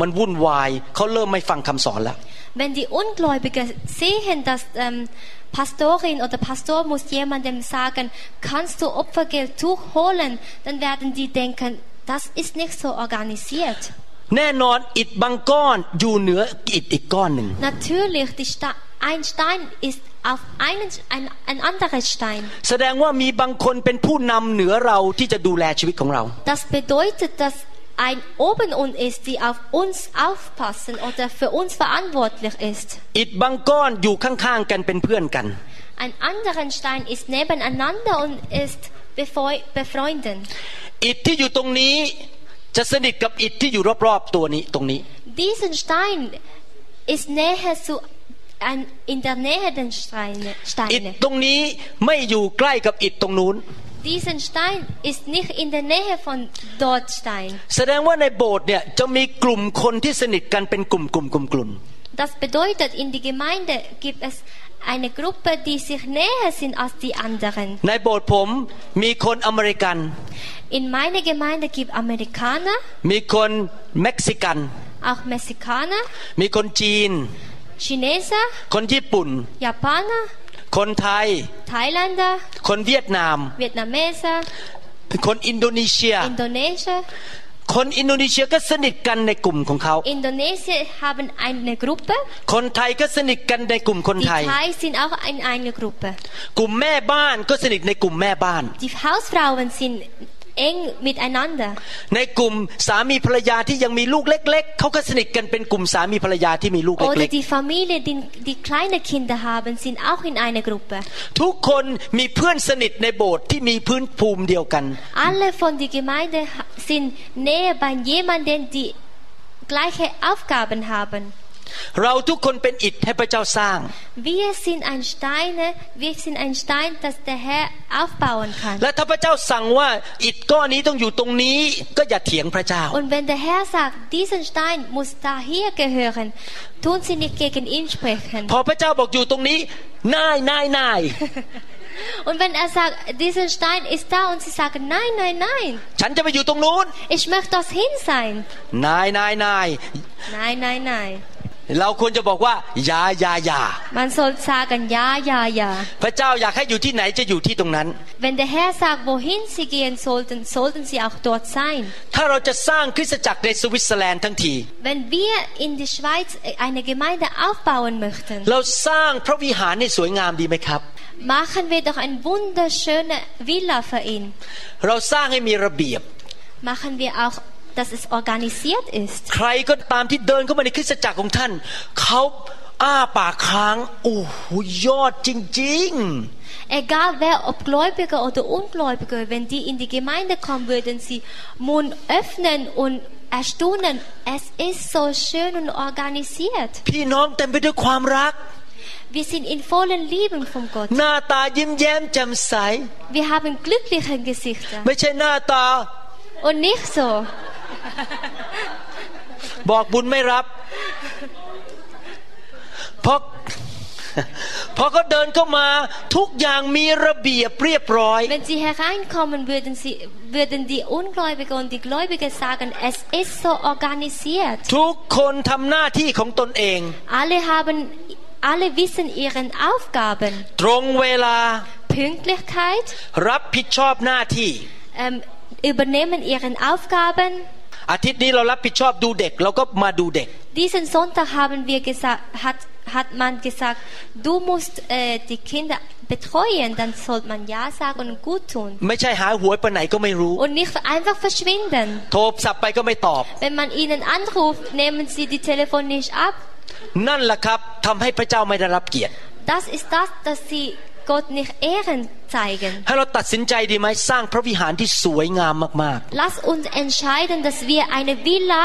มันวุ่นวายเขาเริ่มไม่ฟังคำสอนแล้ว Wenn die Ungläubiger sehen, dass ähm, Pastorin oder Pastor muss jemandem sagen, kannst du Opfergeldtuch holen, dann werden die denken, das ist nicht so organisiert. แน่นอนอิฐบางก้อนอยู่เหนืออิฐอีกก้อนหนึ่ง Natürlich, die Sta ein Stein ist auf einen, ein, ein anderes Stein. แสดงว่ามีบางคนเป็นผู้นำเหนือเราที่จะดูแลชีวิตของเรา Das bedeutet, dass ein oben uns ist, die auf uns aufpassen oder für uns verantwortlich ist. อิฐบางก้อนอยู่ข้างๆกันเป็นเพื่อนกัน Ein anderen Stein ist nebeneinander und ist befreu- befreundet. อิฐที่อยู่ตรงนี้จะสนิทกับอิฐที่อยู่รอบๆตัวนี้ตรงนี้ Diesen Stein ist näher zu ein, in der Nähe den Steine. อิฐ Steine. ตรงนี้ไม่อยู่ใกล้กับอิฐตรงนู้น Diesen Stein ist nicht in der Nähe von dort Stein. แสดงว่าในโบสถ์เนี่ยจะมีกลุ่มคนที่สนิทกันเป็นกลุ่มกลุ่มกลุ่มกลุ่ม Das bedeutet, in die Gemeinde gibt es eine Gruppe, die sich näher sind als die anderen. ในโบสถ์ผมมีคนอเมริกัน In meiner Gemeinde gibt Amerikaner, มีคนเม็กซิกัน auch Mexikaner, มีคนจีน Chineser, คนญี่ปุ่น Japaner, คนไทย Thailänder, คนเวียดนาม Vietnameser, คนอินโดนีเซีย Indonesier. คนอินโดนีเซียก็สนิทกันในกลุ่มของเขา Indonesier haben eine Gruppe. คนไทยก็สนิทกันในกลุ่มคน Die ไทย Thai sind auch in einer Gruppe. กลุ่มแม่บ้านก็สนิทในกลุ่มแม่บ้าน Die Hausfrauen sind eng miteinander. ในกลุ่มสามีภรรยาที่ยังมีลูกเล็ก ๆ เขาก็สนิทกันเป็นกลุ่มสามีภรรยาที่มีลูก Oder เล็ก die Familie, die, die kleine Kinder haben, sind auch in einer Gruppe. ๆ ทุกคนมีเพื่อนสนิทในโบสถ์ที่มีพื้นภูมิเดียวกัน Alle von der Gemeinde ha- sind näher bei jemandem, die gleiche Aufgaben haben. เราทุกคนเป็นอิฐให้พระเจ้าสร้าง Wir sind ein Steine, wir sind ein Stein, das der Herr aufbauen kann. และถ้าพระเจ้าสั่งว่าอิฐก้อนนี้ต้องอยู่ตรงนี้ก็อย่าเถียงพระเจ้า Und wenn der Herr sagt, diesen Stein muss da hier gehören, tun Sie nicht gegen ihn sprechen. พอพระเจ้าบอกอยู่ตรงนี้นายนายนาย Und wenn er sagt, dieser Stein ist da und Sie sagen, nein, nein, nein, ฉันจะไปอยู่ตรงนู้น ich möchte dorthin sein. นายนายนาย Nein, nein, nein. เราควรจะบอกว่าอย่าอย่าอย่า Man soll sagen, ja, ja, ja. พระเจ้าอยากให้อยู่ที่ไหนจะอยู่ที่ตรงนั้น Wenn der Herr sagt, wohin Sie gehen sollten, sollten Sie auch dort sein. ถ้าเราจะสร้างคริสตจักรในสวิตเซอร์แลนด์ทั้งที Wenn wir in die Schweiz eine Gemeinde aufbauen möchten, เราสร้างพระวิหารให้สวยงามดีไหมครับ machen wir doch eine wunderschöne Villa für ihn. เราสร้างให้มีระเบียบ Machen wir auch, dass es organisiert ist. ใครก็ตามที่เดินเข้ามาในคริสตจักรของท่าน เขาอ้าปากค้าง โอ้โหยอดจริง Egal wer, ob Gläubiger oder Ungläubiger, wenn die in die Gemeinde kommen, würden sie Mund öffnen und erstaunen. Es ist so schön und organisiert. ๆ พี่น้องเต็มไปด้วยความรัก Wir sind in vollen Lieben von Gott. หน้าตายิ้มแย้มแจ่มใส Wir haben glückliche Gesichter ไม่ใช่หน้าตา und nicht so. บอกบุญไม่รับ เพราะพอเขาเดินเข้ามาทุกอย่างมีระเบียบเรียบร้อย Wenn sie hereinkommen, würden, sie, würden die Ungläubigen und die Gläubigen sagen, es ist so organisiert. ทุกคนทำหน้าที่ของตนเอง Alle haben, alle wissen ihren Aufgaben. ตรงเวลา Pünktlichkeit, รับผิดชอบหน้าที่ ähm, übernehmen ihren Aufgaben. อาทิตย์นี้เรารับผิดชอบดูเด็ก เราก็มาดูเด็ก Diesen Sonntag haben wir gesagt, hat, hat man gesagt, du musst äh, die Kinder betreuen, dann sollte man Ja sagen und gut tun. ไม่ใช่หายหวยไปไหนก็ไม่รู้ Und nicht einfach verschwinden. โทรศัพท์ไปก็ไม่ตอบ Wenn man ihnen anruft, nehmen sie die Telefon nicht ab. นั่นแหละครับทำให้พระเจ้าไม่ได้รับเกียรติ Das ist das, dass sie Gott nicht Ehren zeigen. ให้เราตัดสินใจดีไหมสร้างพระวิหารที่สวยงามมาก Lass uns entscheiden, dass wir eine Villa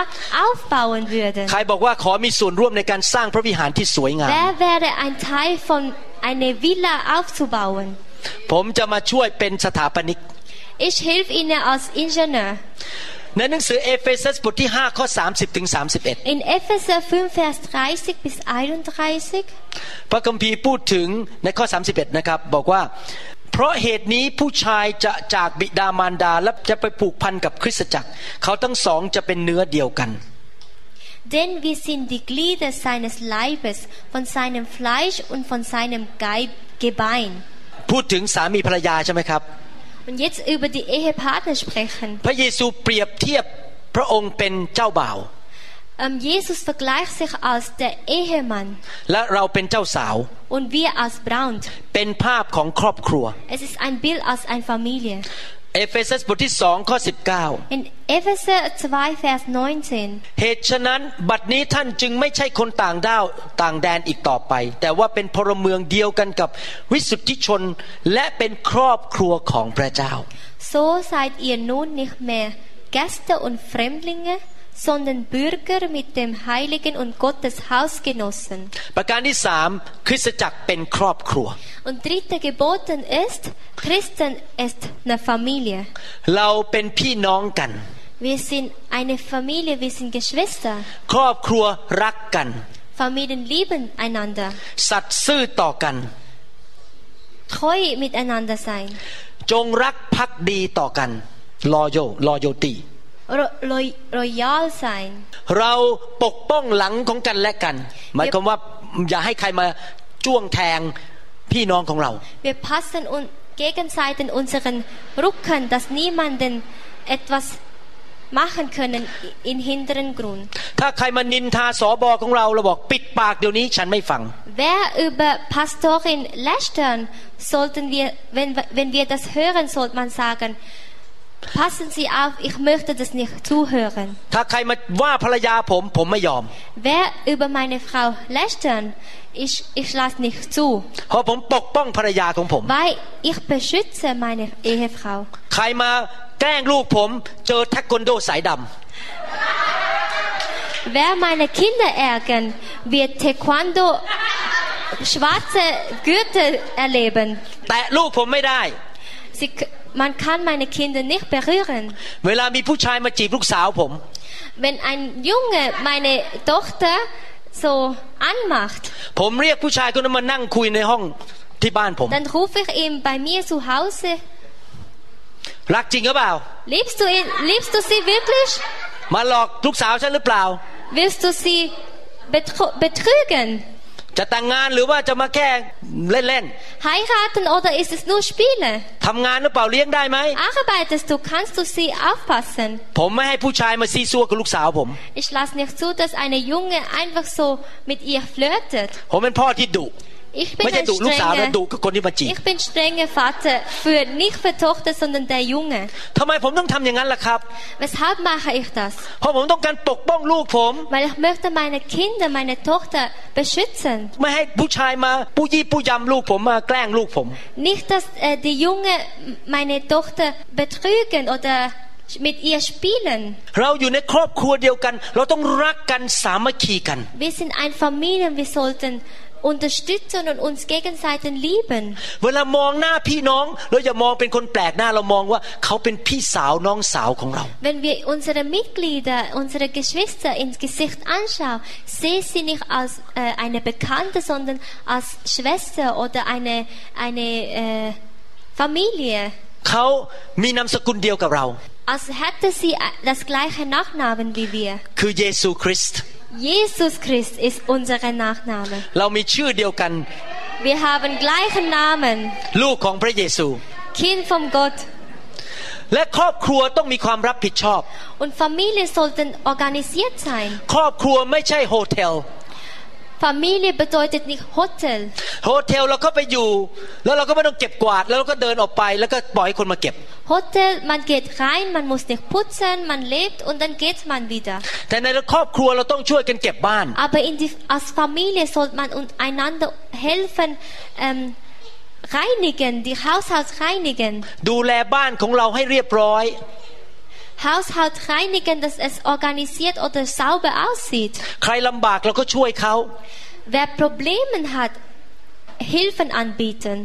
aufbauen würden. ๆ ใครบอกว่าขอมีส่วนร่วมในการสร้างพระวิหารที่สวยงาม Wer wäre ein Teil von eine Villa aufzubauen? ผมจะมาช่วยเป็นสถาปนิก Ich helfe Ihnen als Ingenieur. ในหนังสือเอเฟซัสบทที่5ข้อ30ถึง31 In Epheser 5, Vers 30 bis 31พระคัมภีร์พูดถึงในข้อ 31 นะครับ บอกว่า เพราะเหตุนี้ผู้ชายจะจากบิดามารดาและจะไปผูกพันกับคริสตจักร เขาทั้งสองจะเป็นเนื้อเดียวกัน Denn wir sind die Glieder seines Leibes, von seinem Fleisch und von seinem Geib Gebein. พูดถึงสามีภรรยาใช่ไหมครับ Und jetzt über die Ehepartner sprechen. พระเยซูเปรียบเทียบพระองค์เป็นเจ้าบ่าว Ähm, Jesus vergleicht sich als der Ehemann และเราเป็นเจ้าสาว und wir als Braut. เป็นภาพของครอบครัว Es ist ein Bild als eine Familie. เอเฟซัสบทที่2ข้อ19 In Epheser 2, Vers 19. เหตุฉะนั้นบัดนี้ท่านจึงไม่ใช่คนต่างด้าวต่างแดนอีกต่อไป แต่ว่าเป็นพลเมืองเดียวกันกับวิสุทธิชน และเป็นครอบครัวของพระเจ้า So seid ihr nun nicht mehr Gäste und Fremdlinge, sondern Bürger mit dem Heiligen und Gottes Hausgenossen. ประการที่สามคริสตจักรเป็นครอบครัว Und dritte geboten ist, Christen ist eine Familie. เราเป็นพี่น้องกัน Wir sind eine Familie, wir sind Geschwister. ครอบครัวรักกัน Familien lieben einander, สัตย์ซื่อต่อกัน treu miteinander sein, จงรักภักดีต่อกันรอ โยรอโยตี ro- lo- loyal sein. เราปกป้องหลังของกันและกัน หมายความว่าอย่าให้ใครมาจ้วงแทงพี่น้องของเรา Wir passen und gegenseitig unseren Rücken, dass niemanden etwas machen können im hinteren Grund. ถ้าใครมานินทาสอบอของเราเราบอกปิดปากเดี๋ยวนี้ฉันไม่ฟัง Wer über Pastorin lästern, sollten wir, wenn, wenn wir das hören, sollte man sagen, passen Sie auf, ich möchte das nicht zuhören. ถ้าใครมาว่าภรรยาผมผมไม่ยอม Wer über meine Frau lästern, ich, ich lasse nicht zu, เพราะผมปกป้องภรรยาของผม weil ich beschütze meine Ehefrau. ใครมาแกล้งลูกผมเจอแทควันโดสายด Wer meine Kinder ärgern, wird Taekwondo schwarze Gürtel erleben. แตะลูกผมไม่ได้ Sie, k- man kann meine Kinder nicht berühren. เวลามีผู้ชายมาจีบลูกสาวผม Wenn ein Junge meine Tochter so anmacht, ผมเรียกผู้ชายคนนั้นมานั่งคุยในห้องที่บ้านผม dann rufe ich ihn bei mir zu Hause. รักจริงหรือเปล่า Liebst du ihn? Liebst du sie wirklich? มาหลอกลูกสาวฉันหรือเปล่า Willst du sie betr betrügen? จะแต่งงานหรือว่าจะมาแค่เล่น Heiraten oder ist es nur Spiele? ๆทำงานหรือเปล่าเลี้ยงได้ไหม Arbeitest du? Kannst du sie aufpassen? ผมไม่ให้ผู้ชายมาซีซัวกับลูกสาวผม Ich lasse nicht zu, dass eine Junge einfach so mit ihr flirtet. ผมเป็นพ่อที่ดุ Ich bin ไม่ใช่ ein ดุลูกสาวนะ strenger, ดุกับคนที่มาจีบ ich bin strenger Vater für nicht für Tochter, sondern der Junge. ทำไมผมต้องทำอย่างนั้นล่ะครับ Weshalb mache ich das? เพราะผมต้องการปกป้องลูกผม Weil ich möchte meine Kinder, meine Tochter beschützen. ไม่ให้ผู้ชายมาปูยี่ปูยำลูกผมมาแกล้งลูกผม Nicht, dass äh, die Junge meine Tochter betrügen oder mit ihr spielen. เราอยู่ในครอบครัวเดียวกัน เราต้องรักกันสามัคคีกัน Wir sind eine Familie, wir sollten unterstützen und uns gegenseitig lieben. เวลามองหน้าพี่น้อง เราอย่ามองเป็นคนแปลกหน้าเรามองว่าเขาเป็นพี่สาวน้องสาวของเรา Wenn wir unsere Mitglieder, unsere Geschwister ins Gesicht anschauen, sehe sie nicht als äh, eine Bekannte, sondern als Schwester oder eine, eine äh, Familie. เขามีนามสกุลเดียวกับเรา Als hätte sie äh, das gleiche Nachnamen wie wir. คือเยซูคริสต์ Jesus Christ ist unser Nachname. เรามีชื่อเดียวกัน Wir haben gleichen Namen. ลูกของพระเยซู Kind von Gott. และครอบครัวต้องมีความรับผิดชอบ Und Familie sollten organisiert sein. ครอบครัวไม่ใช่โฮเทล Familie bedeutet nicht Hotel. โฮเทลเราก็ไปอยู่ แล้วเราก็ไม่ต้องเก็บกวาด แล้วเราก็เดินออกไป แล้วก็ปล่อยให้คนมาเก็บ Hotel, man geht rein, man muss nicht putzen, man lebt und dann geht man wieder. แต่ในครอบครัวเราต้องช่วยกันเก็บบ้าน Aber in die, als Familie sollte man und einander helfen, ähm, reinigen, die Haushalt reinigen. ดูแลบ้านของเราให้เรียบร้อย Haushalt reinigen, dass es organisiert oder sauber aussieht. ใครลำบากเราก็ช่วยเขา Wer Probleme hat, Hilfen anbieten.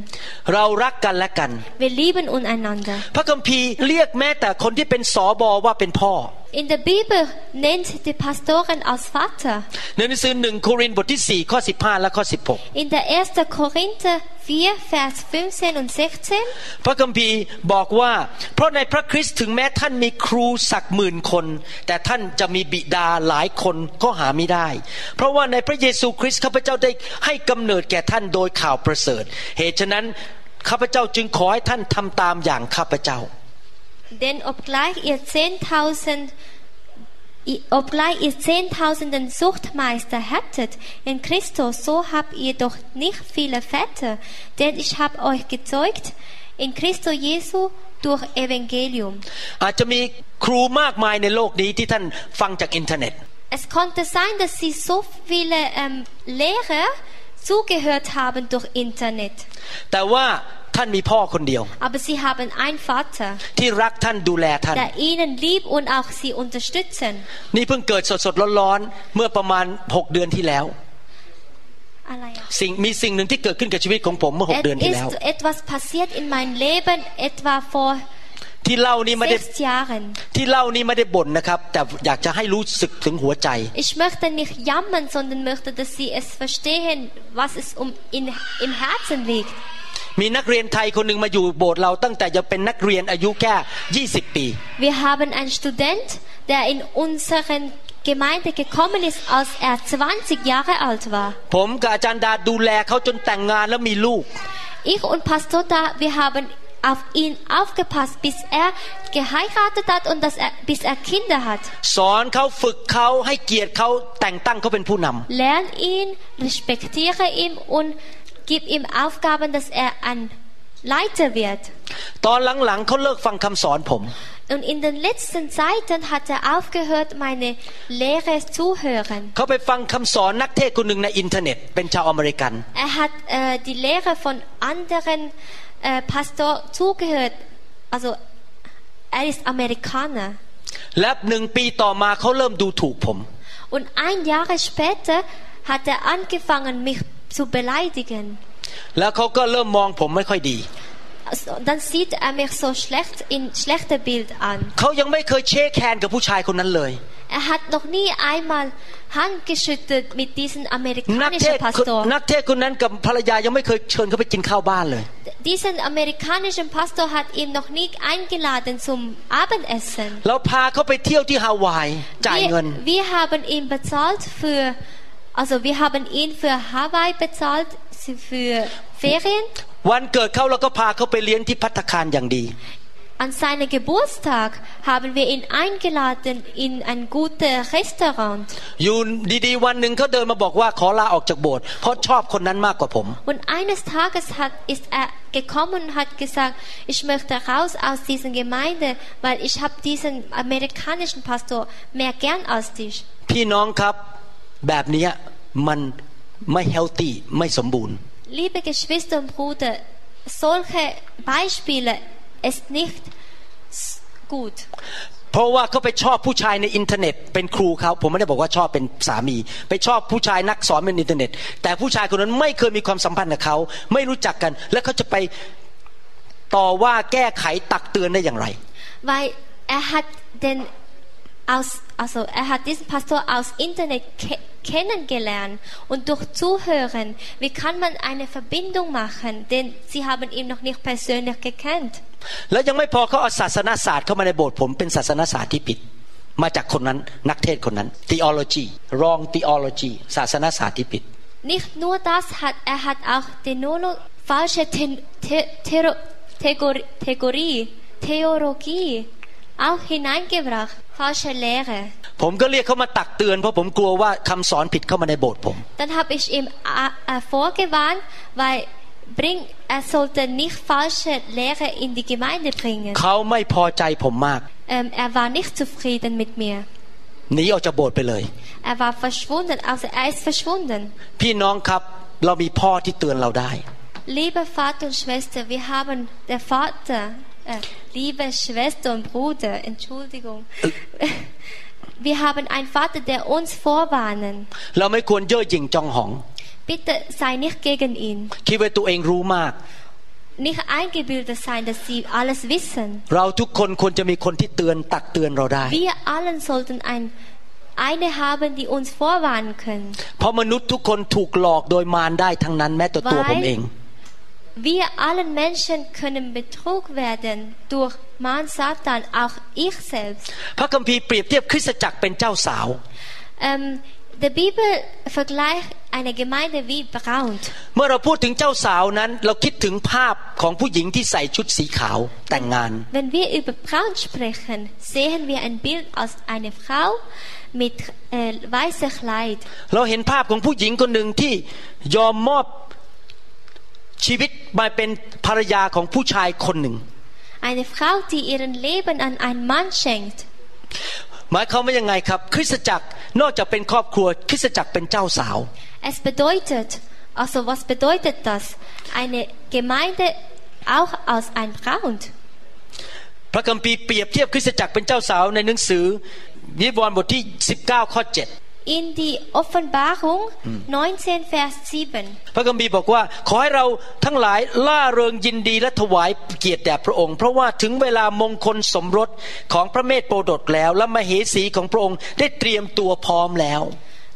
เรารักกันและกัน Wir lieben untereinander. พระคัมภีร์เรียกแม้แต่คนที่เป็นสอบอว่าเป็นพ่อ In der Bibel nennt die Pastoren als Vater. ในหนังสือหนึ่งโครินธ์บทที่4ข้อ15และข้อ In der 1. Korinther 4, Vers 15 und 16 16 พระคัมภีร์บอกว่า เพราะในพระคริสต์ถึงแม้ท่านมีครูสักหมื่นคน แต่ท่านจะมีบิดาหลายคนก็หาไม่ได้ เพราะว่าในพระเยซูคริสต์ข้าพเจ้าได้ให้กำเนิดแก่ท่านโดยข่าวประเสริฐ เหตุฉะนั้นข้าพเจ้าจึงขอให้ท่านทำตามอย่างข้าพเจ้า Denn obgleich ihr zehntausend Obgleich ihr zehntausenden Suchtmeister hättet in Christus, so habt ihr doch nicht viele Väter, denn ich habe euch gezeugt in Christo Jesu durch Evangelium. อาจจะมีครูมากมายในโลกนี้ที่ท่านฟังจากอินเทอร์เน็ต Es konnte sein, dass sie so viele ähm, Lehrer zugehört haben durch Internet. แต่ว่าท่านมีพ่อคนเดียว Aber sie haben einen Vater, ที่รักท่านดูแลท่าน der ihnen liebt und auch sie unterstützen. นี่เพิ่งเกิดสดๆร้อนๆเมื่อประมาณ 6 เดือนที่แล้ว Allein. สิ่งมีสิ่งหนึ่งที่เกิดขึ้นกับชีวิตของผมเมื่อ 6 Es เดือนที่แล้ว ist etwas passiert in meinem Leben, etwa vor ที่เล่านี่ไม่ได้ sechs Jahren. ที่เล่านี่ไม่ได้บ่นนะครับ แต่อยากจะให้รู้สึกถึงหัวใจ Ich möchte nicht jammern, sondern möchte, dass sie es verstehen, was es um in, im Herzen liegt. มีนักเรียนไทยคนหนึ่งมาอยู่โบสถ์เราตั้งแต่ยังเป็นนักเรียนอายุแค่ 20 ปี Wir haben einen Student, der in unseren Gemeinde gekommen ist, als er 20 Jahre alt war. ผมกับอาจารย์ดาดูแลเขาจนแต่งงานแล้วมีลูก Ich und Pastor Da, wir haben auf ihn aufgepasst, bis er geheiratet hat und dass er, bis er Kinder hat. สอนเขาฝึกเขาให้เกียรติเขาแต่งตั้งเขาเป็นผู้นำ Lern ihn, respektiere ihn und gib ihm Aufgaben, dass er ein Leiter wird. ตอนหลังๆเขาเลิกฟังคำสอนผม Und in den letzten Zeiten hat er aufgehört, meine Lehre zu hören. เขาไปฟังคำสอนนักเทศน์คนหนึ่งในอินเทอร์เน็ต เป็นชาวอเมริกัน Er hat äh, die Lehre von anderen äh, Pastor zugehört. Also er ist Amerikaner. และหนึ่งปีต่อมาเขาเริ่มดูถูกผม Und ein Jahr später hat er angefangen, mich zu beleidigen. แล้วเขาก็เริ่มมองผมไม่ค่อยดี Also, Dann sieht er mich so schlecht in schlechter Bild an. เขายังไม่เคยเช็คแคนกับผู้ชายคนนั้นเลย Er hat noch nie einmal Hand geschüttelt mit diesem นักเท amerikanischen ศ Pastor. นักเทศคนนั้นกับภรรยายังไม่เคยเชิญเขาไปกินข้าวบ้านเลย Diesen amerikanischen Pastor hat ihn noch nie eingeladen zum Abendessen. เราพาเขาไปเที่ยวที่ฮาวายจ่ายเงิน Wir, wir haben ihn bezahlt für, also wir haben ihn für Hawaii bezahlt, für Ferien. วันเกิดเขาเราก็พาเขาไปเลี้ยงที่พัตตาคารอย่างดี An seinem Geburtstag haben wir ihn eingeladen in ein gutes Restaurant. อยู่ดีๆวันหนึ่งเขาเดินมาบอกว่าขอลาออกจากโบสถ์เพราะชอบคนนั้นมากกว่าผม Und eines Tages hat, ist er gekommen und hat gesagt, ich möchte raus aus dieser Gemeinde, weil ich habe diesen amerikanischen Pastor mehr gern als dich. พี่น้องครับแบบเนี้ยมันไม่เฮลตี้ไม่สมบูรณ์ Liebe Geschwister und Brüder, solche Beispiele ist nicht s- gut. เพราะว่าเขาไปชอบผู้ชายในอินเทอร์เน็ต เป็นครูเขาผมไม่ได้บอกว่าชอบเป็นสามี ไปชอบผู้ชายนักสอนเป็นอินเทอร์เน็ต แต่ผู้ชายคนนั้นไม่เคยมีความสัมพันธ์กับเขาไม่รู้จักกัน แล้วเขาจะไปต่อว่าแก้ไขตักเตือนได้อย่างไร Weil er hat den aus, also er hat diesen Pastor aus Internet ke kennengelernt und durch Zuhören, wie kann man eine Verbindung machen, denn sie haben ihn noch nicht persönlich gekannt. แล้วยังไม่พอเขาเอาศาสนศาสตร์เข้ามาในโบสถ์ผมเป็นศาสนศาสตร์ที่ผิด มาจากคนนั้นนักเทศคนนั้น theology wrong theology ศาสนศาสตร์ที่ผิด Nicht nur das hat er hat auch die Nolo falsche The The Thero- Theorie, Theorie, Theologie auch hineingebracht, falsche Lehre. ผมก็เรียกเขามาตักเตือนเพราะผมกลัวว่าคำสอนผิดเข้ามาในโบสถ์ผม Dann habe ich ihm äh, äh, vorgewarnt, weil bring, er sollte nicht falsche Lehre in die Gemeinde bringen. เขาไม่พอใจผมมาก Ähm, er war nicht zufrieden mit mir. หนีออกจากโบสถ์ไปเลย Er war verschwunden, also er ist verschwunden. พี่น้องครับเรามีพ่อที่เตือนเราได้ Liebe Vater und Schwester, wir haben der Vater, äh, liebe Schwester und Bruder, Entschuldigung. Wir haben einen Vater, der uns vorwarnen. เราไม่ควรเย่อหยิ่งจองหอง Bitte sei nicht gegen ihn. คิดว่าตัวเองรู้มาก Nicht eingebildet sein, dass sie alles wissen. เราทุกคนควรจะมีคนที่เตือนตักเตือนเราได้ Wir allen sollten ein, eine haben, die uns vorwarnen können. เพราะมนุษย์ทุกคนถูกหลอกโดยมารได้ทั้งนั้นแม้แต่ตัวผมเอง Wir allen Menschen können Betrug werden durch Mann Satan, auch ich selbst. พระคัมภีร์เปรียบเทียบคริสตจักรเป็นเจ้าสาว Ähm, die Bibel vergleicht eine Gemeinde wie Braut. เมื่อเราพูดถึงเจ้าสาวนั้น เราคิดถึงภาพของผู้หญิงที่ใส่ชุดสีขาวแต่งงาน Wenn wir über Braut sprechen, sehen wir ein Bild aus einer Frau mit äh, weißem Kleid. เราเห็นภาพของผู้หญิงคนหนึ่งที่ยอมมอบชีวิตมาเป็นภรรยาของผู้ชายคนหนึ่ง Eine Frau, die ihren Leben an einen Mann schenkt. หมายความว่ายังไงครับคริสตจักรนอกจากเป็นครอบครัวคริสตจักรเป็นเจ้าสาว Es bedeutet, also was bedeutet das? Eine Gemeinde auch als ein Braut. พระคัมภีร์เปรียบเทียบคริสตจักรเป็นเจ้าสาวในหนังสือวิวรณ์บทที่ 19 ข้อ 7 In die Offenbarung 19, Vers 7. พระคัมภีร์บอกว่าขอให้เราทั้งหลายล่าเริงยินดีและถวายเกียรติแด่พระองค์ เพราะว่าถึงเวลามงคลสมรสของพระเมธโปรดกแล้ว และมเหสีของพระองค์ได้เตรียมตัวพร้อมแล้ว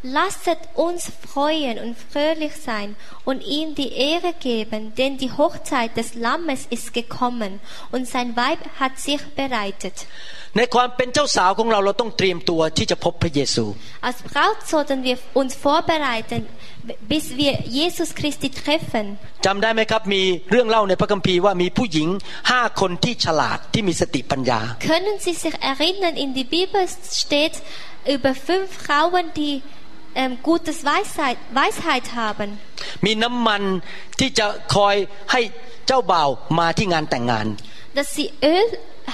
Lasset uns freuen und fröhlich sein und ihm die Ehre geben, denn die Hochzeit des Lammes ist gekommen und sein Weib hat sich bereitet. ในความเป็นเจ้าสาวของเราเราต้องเตรียมตัวที่จะพบพระเยซู Als Braut sollten wir uns vorbereiten, bis wir Jesus Christi treffen. จำได้ไหมครับ มีเรื่องเล่าในพระคัมภีร์ว่ามีผู้หญิงห้าคนที่ฉลาดที่มีสติปัญญา Können Sie sich erinnern, in der Bibel steht über fünf Frauen, die ähm, gutes Weisheit, Weisheit haben. มีน้ำมันที่จะคอยให้เจ้าบ่าวมาที่งานแต่งงาน dass sie Öl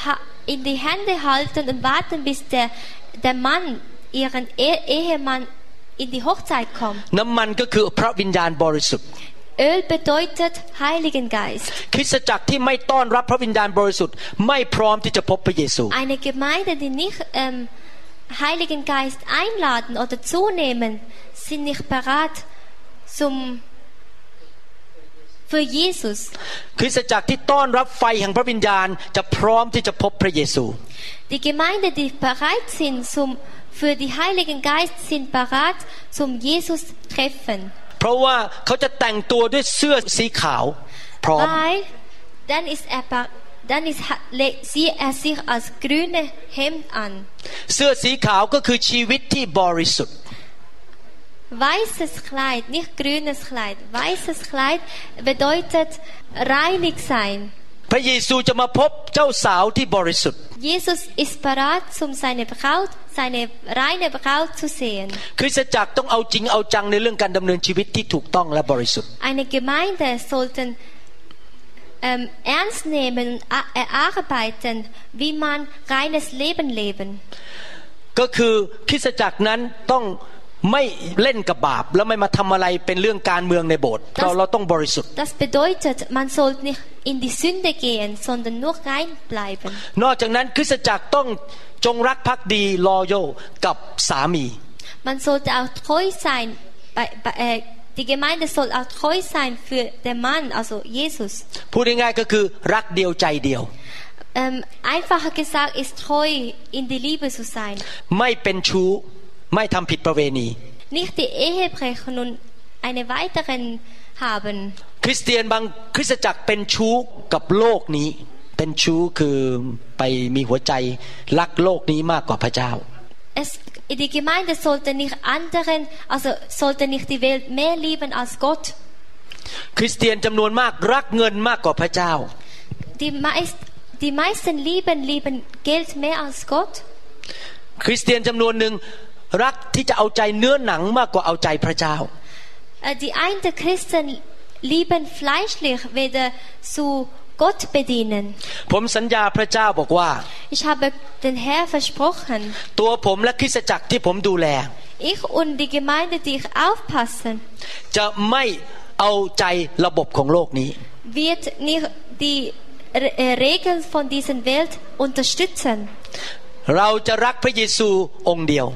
ha- in die Hände halten und warten, bis der, der Mann, ihren e Ehemann, in die Hochzeit kommt. น้ำมันก็คือพระวิญญาณบริสุทธิ์ Öl bedeutet Heiligen Geist. คริสตจักรที่ไม่ต้อนรับพระวิญญาณบริสุทธิ์ไม่พร้อมที่จะพบพระเยซู Eine Gemeinde, die nicht ähm, Heiligen Geist einladen oder zunehmen, sind nicht bereit zum für Jesus. คริสตจักรที่ต้อนรับไฟแห่งพระวิญญาณ จะพร้อมที่จะพบพระเยซู Die Gemeinde, die bereit sind zum für die Heiligen Geist sind bereit zum Jesus treffen. เพราะว่าเขาจะแต่งตัวด้วยเสื้อสีขาว พร้อม Weil dann ist er ber- dann ist, le- sieht er sich als grüne Hemd an. เสื้อสีขาวก็คือชีวิตที่บริสุทธิ์ Weißes Kleid, nicht grünes Kleid. Weißes Kleid bedeutet reinig sein. พระเยซูจะมาพบเจ้าสาวที่บริสุทธิ์ Jesus ist bereit, um seine Braut, seine reine Braut zu sehen. คริสตจักรต้องเอาจริงเอาจังในเรื่องการดำเนินชีวิตที่ถูกต้องและบริสุทธิ์ Eine Gemeinde sollten ähm, ernst nehmen und a- erarbeiten, wie man reines Leben leben. ก็คือคริสตจักรนั้นต้องไม่เล่นกับบาปแล้วไม่มาทำอะไรเป็นเรื่องการเมืองในโบสถ์เราเราต้องบริสุทธิ์ Das bedeutet, man sollte nicht in die Sünde gehen, sondern nur rein bleiben. นอกจากนั้นคริสตจักรต้องจงรักภักดีลอโยกับสามี Man sollte auch treu sein. Bei, bei, äh, die Gemeinde soll auch treu sein für den Mann, also Jesus. พูดง่ายๆก็คือรักเดียวใจเดียว Ähm, einfacher gesagt ist treu in die Liebe zu sein. ไม่เป็นชู้ไม่ทำผิดประเวณี Nicht die Ehe brechen und eine weiteren haben. คริสเตียนบางคริสตจักรเป็นชู้กับโลกนี้ เป็นชู้คือไปมีหัวใจรักโลกนี้มากกว่าพระเจ้า Es, die Gemeinde sollte nicht anderen, also sollte nicht die Welt mehr lieben als Gott. คริสเตียนจำนวนมากรักเงินมากกว่าพระเจ้า Die, meist, die meisten lieben, lieben Geld mehr als Gott. คริสเตียนจำนวนหนึ่งรักที่จะเอาใจเนื้อหนังมากกว่าเอาใจพระเจ้า Äh, Die einen Christen lieben fleischlich, weder zu Gott bedienen. ผมสัญญาพระเจ้าบอกว่า Ich habe den Herr versprochen, ตัวผมและคริสตจักรที่ผมดูแล ich und die Gemeinde, die ich aufpassen, จะไม่เอาใจระบบของโลกนี้ wird nicht die Re- äh, Regeln von dieser Welt unterstützen. เราจะรักพระเยซูองค์เดียว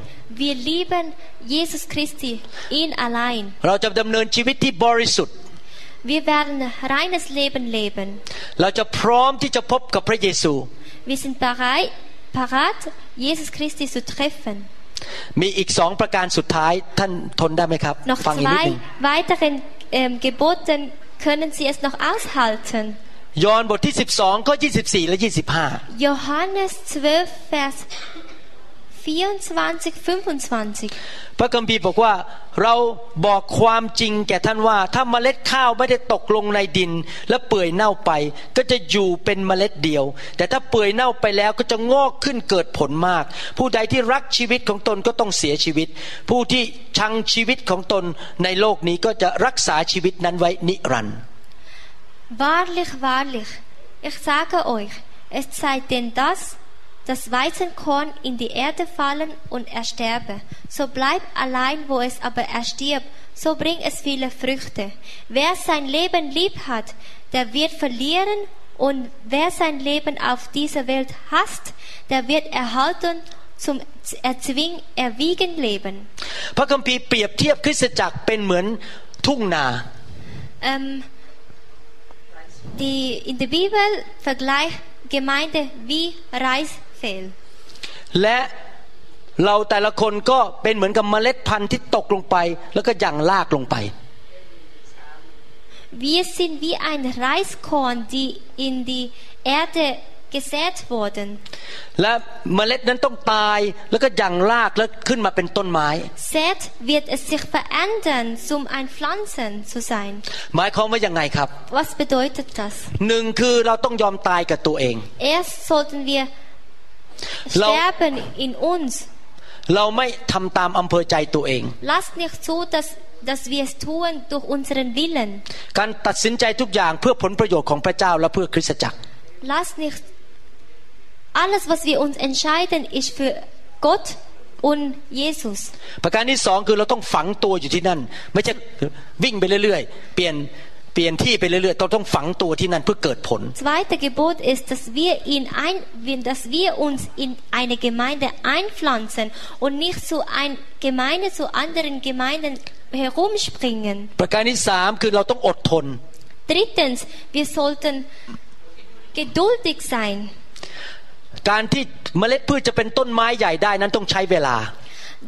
Wir lieben Jesus Christi, ihn allein. เราจะดำเนินชีวิตที่บริสุทธิ์ Wir werden reines Leben leben. เราจะพร้อมที่จะพบกับพระเยซู Wir sind bereit, parat, Jesus Christi zu treffen. มีอีกสองประการสุดท้ายท่านทนได้ไหมครับ Noch ฟังอีกนิด zwei หนึง weiteren ähm, Geboten können Sie es noch aushalten. ยอห์นบทที่ 12ข้อ24 และ 25 Johannes 12, Vers 24, 25. พระคัมภีร์บอกว่าเราบอกความจริงแก่ท่านว่า ถ้าเมล็ดข้าวไม่ได้ตกลงในดิน และเปื่อยเน่าไป ก็จะอยู่เป็นเมล็ดเดียว แต่ถ้าเปื่อยเน่าไปแล้วก็จะงอกขึ้นเกิดผลมาก ผู้ใดที่รักชีวิตของตนก็ต้องเสียชีวิต ผู้ที่ชังชีวิตของตนในโลกนี้ก็จะรักษาชีวิตนั้นไว้นิรันดร์ Wahrlich, wahrlich, ich sage euch, es sei denn das, das Weizenkorn in die Erde fallen und ersterbe, so bleibt allein, wo es aber erstirbt, so bringt es viele Früchte. Wer sein Leben lieb hat, der wird verlieren, und wer sein Leben auf dieser Welt hasst, der wird erhalten zum erzwing, erwiegen Leben. พระคัมภีร์เปรียบเทียบคริสตจักรเป็นเหมือนทุ่งนา Ähm, die, in der Bibel vergleicht Gemeinde wie Reisfeld. และเราแต่ละคนก็เป็นเหมือนกับเมล็ดพันธุ์ที่ตกลงไป แล้วก็ยังลากลงไป Wir sind wie ein Reiskorn, die in die Erde gesät wurden. และเมล็ดนั้นต้องตายแล้วก็ยังลากแล้วขึ้นมาเป็นต้นไม้ Sät wird es sich verändern, um ein Pflanzen zu sein. หมายความว่ายังไงครับ Was bedeutet das? หนึ่งคือเราต้องยอมตายกับตัวเอง Erst sollten wir Lau- sterben in uns. เราไม่ทำตามอำเภอใจตัวเอง Lasst nicht zu, dass, dass wir es tun durch unseren Willen. การตัดสินใจทุกอย่างเพื่อผลประโยชน์ของพระเจ้าและเพื่อคริสตจักร Lasst nicht alles, was wir uns entscheiden, ist für Gott und Jesus. ประการที่สองคือเราต้องฝังตัวอยู่ที่นั่น ไม่ใช่วิ่งไปเรื่อยๆ เปลี่ยน เปลี่ยนที่ไปเรื่อยๆเราต้องฝังตัวที่นั่นเพื่อเกิดผล Zweite Gebot ist, dass wir, in ein, dass wir uns in eine Gemeinde einpflanzen und nicht zu ein Gemeinde zu anderen Gemeinden herumspringen. ประการที่สามคือเราต้องอดทน Drittens, wir sollten geduldig sein. การที่เมล็ดพืชจะเป็นต้นไม้ใหญ่ได้นั้นต้องใช้เวลา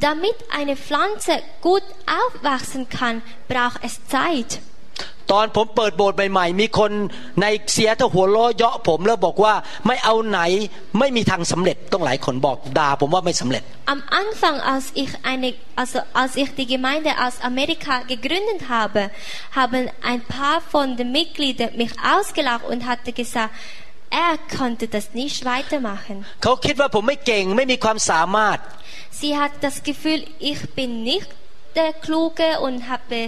Damit eine Pflanze gut aufwachsen kann, braucht es Zeit. ตอนผมเปิดโบสถ์ใหม่ๆ มีคนในเสียทหัวล้อเยาะผมแล้วบอกว่าไม่เอาไหนไม่มีทางสำเร็จต้องหลายคนบอกด่าผมว่าไม่สำเร็จ Am Anfang, als ich eine, also als ich die Gemeinde aus Amerika gegründet habe, haben ein paar von den Mitgliedern mich ausgelacht und hatte gesagt, er konnte das nicht weitermachen. เขาคิดว่าผมไม่เก่งไม่มีความสามารถ Sie hat das Gefühl, ich bin nicht der Kluge und habe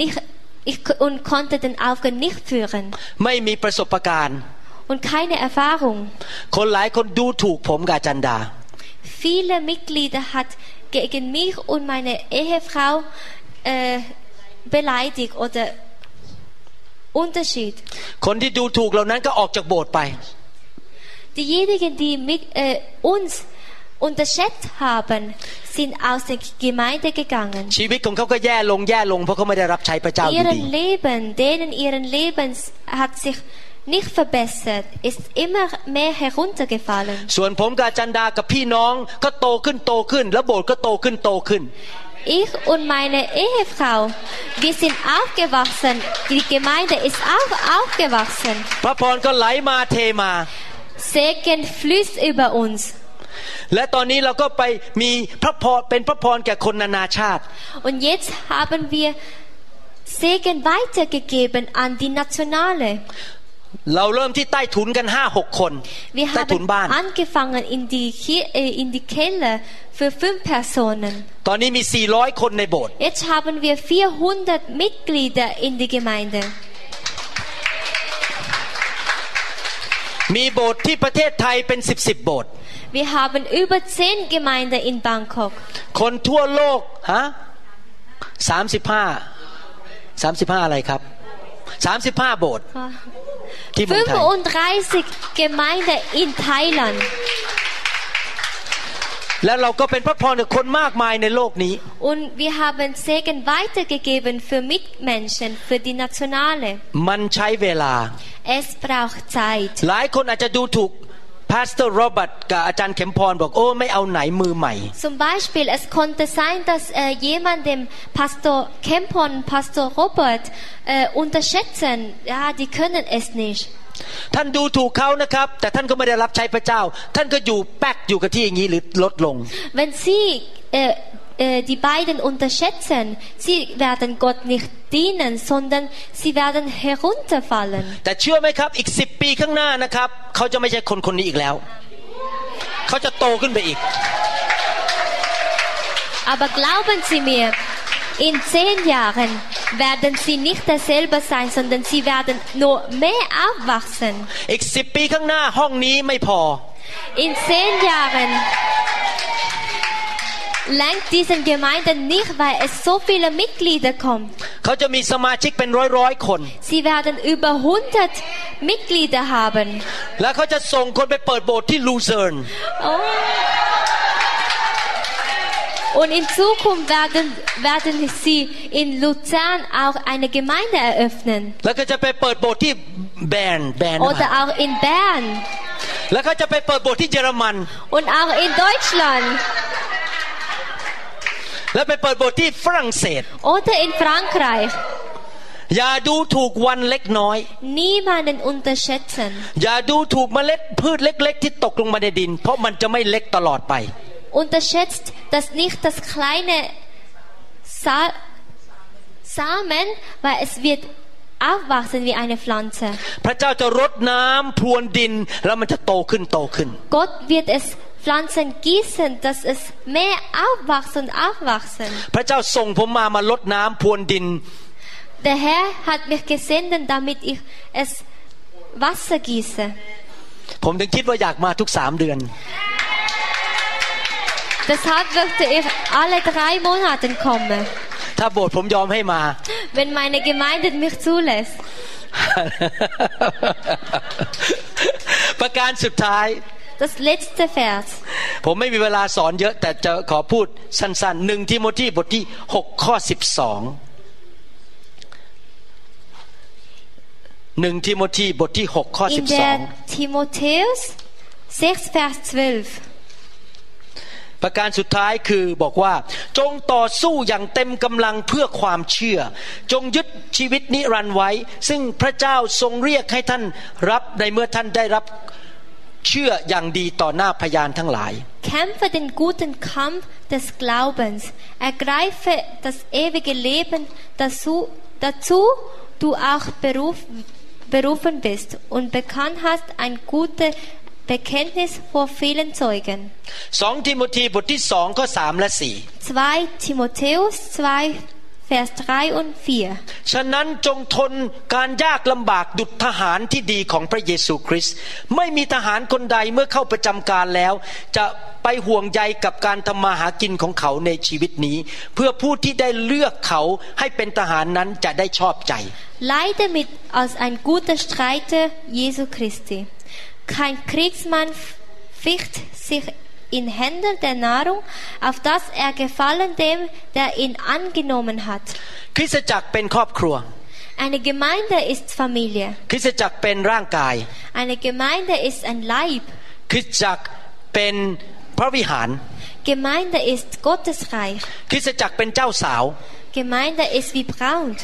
nicht ich, und konnte den Aufgaben nicht führen ไม่มีประสบการณ์ und keine Erfahrung. คนหลายคนดูถูกผมกับอาจันดา Viele Mitglieder hat gegen mich und meine Ehefrau äh, beleidigt oder Unterschied. คนที่ดูถูกเหล่านั้นก็ออกจากโบสถ์ไป Diejenigen, die mit, äh, uns unterschätzt haben, sind aus der Gemeinde gegangen. ชีวิตของเขาก็แย่ลงแย่ลงเพราะเขาไม่ได้รับใช้พระเจ้าอยู่ดี Ihren Leben, denen ihren Lebens hat sich nicht verbessert, ist immer mehr heruntergefallen. ส่วนผมกับอาจันดากับพี่น้องก็โตขึ้นโตขึ้น แล้วโบสถ์ก็โตขึ้นโตขึ้น Ich und meine Ehefrau, wir sind aufgewachsen. Die Gemeinde ist auch aufgewachsen. พระพรก็ไหลมาเทมา Segen fließt über uns. และตอนนี้เราก็ไปมีพระพรเป็นพระพรแก่คนนานาชาติ Und jetzt haben wir Segen weitergegeben an die Nationale. เราเริ่มที่ใต้ถุนกันห้าหกคน Wir ใต้ถุน haben บ้าน angefangen in die, Ki- äh, in die Keller für fünf Personen. ตอนนี้มี400คนในโบสถ์ Jetzt haben wir 400 Mitglieder in die Gemeinde. มีโบสถ์ที่ประเทศไทยเป็นสิบสิบโบสถ์ Wir haben über 10 Gemeinden in Bangkok. คนทั่วโลกฮะสามสิบห้าสามสิบห้าอะไรครับสามสิบห้าโบสถ์ที่เมืองไทย 35 Gemeinden in Thailand. แล้วเราก็เป็นพระพรกับคนมากมายในโลกนี้ Und wir haben Segen weitergegeben für Mitmenschen, für die Nationale. มันใช้เวลา Es braucht Zeit. หลายคนอาจจะดูถูก พาสเตอร์โรเบิร์ตกับอาจารย์เข็มพรบอกโอ้ไม่เอาไหนมือใหม่ Zum Beispiel, es konnte sein, dass äh, jemand dem Pastor Kempon, Pastor Robert äh, unterschätzen. Ja, die können es nicht. ท่านดูถูกเขานะครับ แต่ท่านก็ไม่ได้รับใช้พระเจ้า ท่านก็อยู่แป๊กอยู่กับที่อย่างนี้หรือลดลง Wenn Sie äh, äh, die beiden unterschätzen, sie werden Gott nicht dienen, sondern sie werden herunterfallen. แต่เชื่อไหมครับอีกสิบปีข้างหน้านะครับ เขาจะไม่ใช่คนคนนี้อีกแล้ว เขาจะโตขึ้นไปอีก Aber glauben Sie mir, in zehn Jahren werden sie nicht dasselbe sein, sondern sie werden nur mehr aufwachsen. อีกสิบปีข้างหน้าห้องนี้ไม่พอ In zehn Jahren langt diesen Gemeinden nicht, weil es so viele Mitglieder kommen. เขาจะมีสมาชิกเป็นร้อยร้อยๆคน Sie werden über 100 Mitglieder haben. แล้วเขาจะส่งคนไปเปิดโบสถ์ที่ลูเซิร์น Oh. Und in Zukunft werden, werden sie in Luzern auch eine Gemeinde eröffnen. แล้วก็จะไปเปิดโบสถ์ที่แบรนด์แบรนด์ Oder auch in Bern. แล้วก็จะไปเปิดโบสถ์ที่เยอรมัน Und auch in Deutschland. แล้วไปเปิดโบสถ์ที่ฝรั่งเศส Oder in Frankreich. อย่าดูถูกวันเล็กน้อย Niemanden unterschätzen. อย่าดูถูกเมล็ดพืชเล็ก ๆ ที่ตกลงมาในดิน เพราะมันจะไม่เล็กตลอดไป Unterschätzt das nicht das kleine Sa Samen, weil es wird aufwachsen wie eine Pflanze. พระเจ้าจะรดน้ำพรวนดินแล้วมันจะโตขึ้นโตขึ้น Gott wird es Pflanzen gießen, dass es mehr aufwachsen und aufwachsen. พระเจ้าส่งผมมามาลดน้ำพรวนดิน Der Herr hat mich gesendet, damit ich es Wasser gieße. ผมถึงคิดว่าอยากมาทุกสามเดือน Deshalb möchte ich alle drei Monate kommen. ถ้าโบสถ์ผมยอมให้มา Wenn meine Gemeinde mich zulässt. ประการสุดท้าย Das letzte Vers. ผมไม่มีเวลาสอนเยอะแต่จะขอพูดสั้นๆหนึ่งทิโมธีบทที่6ข้อ12หนึ่งทิโมธีบทที่6ข้อ In der Timotheus 6, Vers 12. 12ประการสุดท้ายคือบอกว่า จงต่อสู้อย่างเต็มกำลังเพื่อความเชื่อ จงยึดชีวิตนิรันดร์ไว้ ซึ่งพระเจ้าทรงเรียกให้ท่านรับในเมื่อท่านได้รับ เชื่ออย่างดีต่อหน้าพยานทั้งหลาย Kämpfe den guten Kampf des Glaubens. Ergreife das ewige Leben, dazu, dazu du auch beruf, berufen bist und bekannt hast ein gutes Bekenntnis vor vielen Zeugen. สองทิโมธีบทที่สองข้อสามและสี่ 2 Timotheus 2, Vers 3 und 4. ฉะนั้นจงทนการยากลำบากดุจทหารที่ดีของพระเยซูคริสต์ไม่มีทหารคนใดเมื่อเข้าประจำการแล้ว จะไปห่วงใยกับการทำมาหากินของเขาในชีวิตนี้ เพื่อผู้ที่ได้เลือกเขาให้เป็นทหารนั้นจะได้ชอบใจ Leide mit als ein guter Streiter Jesu Christi. Kein Kriegsmann ficht sich in Händen der Nahrung, auf dass er gefallen dem, der ihn angenommen hat. คริสตจักรเป็นครอบครัว Eine Gemeinde ist Familie. คริสตจักรเป็นร่างกาย Eine Gemeinde ist ein Leib. คริสตจักรเป็นพระวิหาร Gemeinde ist Gottes Reich. คริสตจักรเป็นเจ้าสาว Gemeinde ist wie Braut.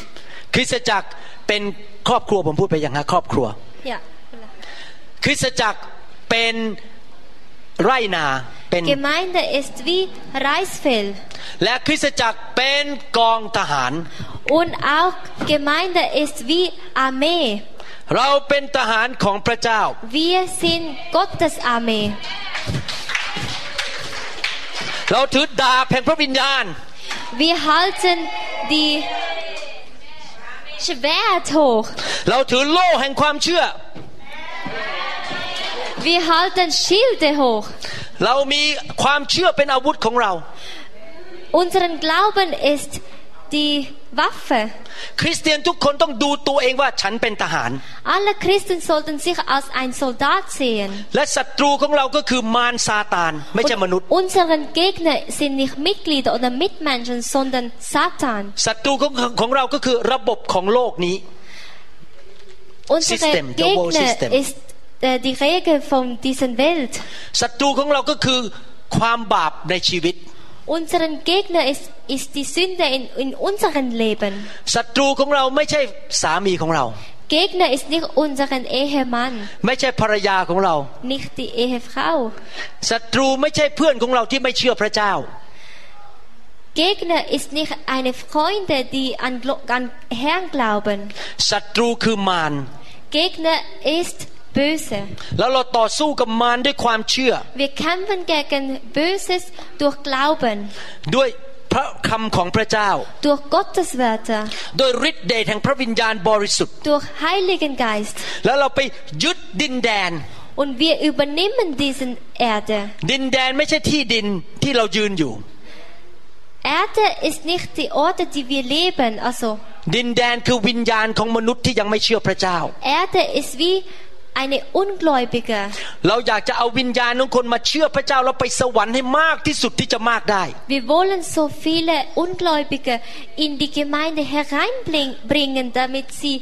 คริสตจักรเป็นครอบครัวผมพูดไปอย่างฮะครอบครัว Ja. คริสตจักรเป็น ไรนาเป็น Gemeinde ist wie Reisfeld. และคริสตจักรเป็นกองทหาร Und auch Gemeinde ist wie Armee. เราเป็นทหารของพระเจ้า Wir sind Gottes Armee. เราถือดาบแห่งพระวิญญาณ Wir halten die Schwert hoch. เราถือโล่แห่งความเชื่อ Wir halten Schilde hoch. เรามีความเชื่อเป็นอาวุธของเรา Unseren Glauben ist die Waffe. คริสเตียนทุกคนต้องดูตัวเองว่าฉันเป็นทหาร Alle Christen sollten sich als ein Soldat sehen. และศัตรูของเราก็คือมารซาตาน ไม่ใช่มนุษย์ Und unsere Gegner sind nicht Mitglieder oder Mitmenschen, sondern Satan. ศัตรูของของเราก็คือระบบของโลกนี้ Unsere System, the world Gegner system. ist äh, die Regel von dieser Welt. ศัตรูของเราก็คือความบาปในชีวิต Unseren Gegner ist, ist die Sünde in, in unserem Leben. ศัตรูของเราไม่ใช่สามีของเรา Gegner ist nicht unseren Ehemann, ไม่ใช่ภรรยาของเรา nicht die Ehefrau. ศัตรูไม่ใช่เพื่อนของเราที่ไม่เชื่อพระเจ้า Gegner ist nicht eine Freunde, die an, Glo- an Herrn glauben. ศัตรูคือมาร Gegner ist böse. แล้วเราต่อสู้กับมารด้วยความเชื่อ Wir kämpfen gegen Böses durch Glauben, ด้วยพระคำของพระเจ้า durch Gottes Wörter, โดยฤทธิเดชแห่งพระวิญญาณบริสุทธิ์ durch Heiligen Geist. แล้วเราไปยึดดินแดน Und wir übernehmen diesen Erde. ดินแดนไม่ใช่ที่ดินที่เรายืนอยู่ Erde ist nicht die Orte, die wir leben. Also ดินแดนคือวิญญาณของมนุษย์ที่ยังไม่เชื่อพระเจ้า Erde ist wie eine Ungläubige. เราอยากจะเอาวิญญาณของคนมาเชื่อพระเจ้าแล้วไปสวรรค์ให้มากที่สุดที่จะมากได้ Wir wollen so viele Ungläubige in die Gemeinde hereinbringen, damit sie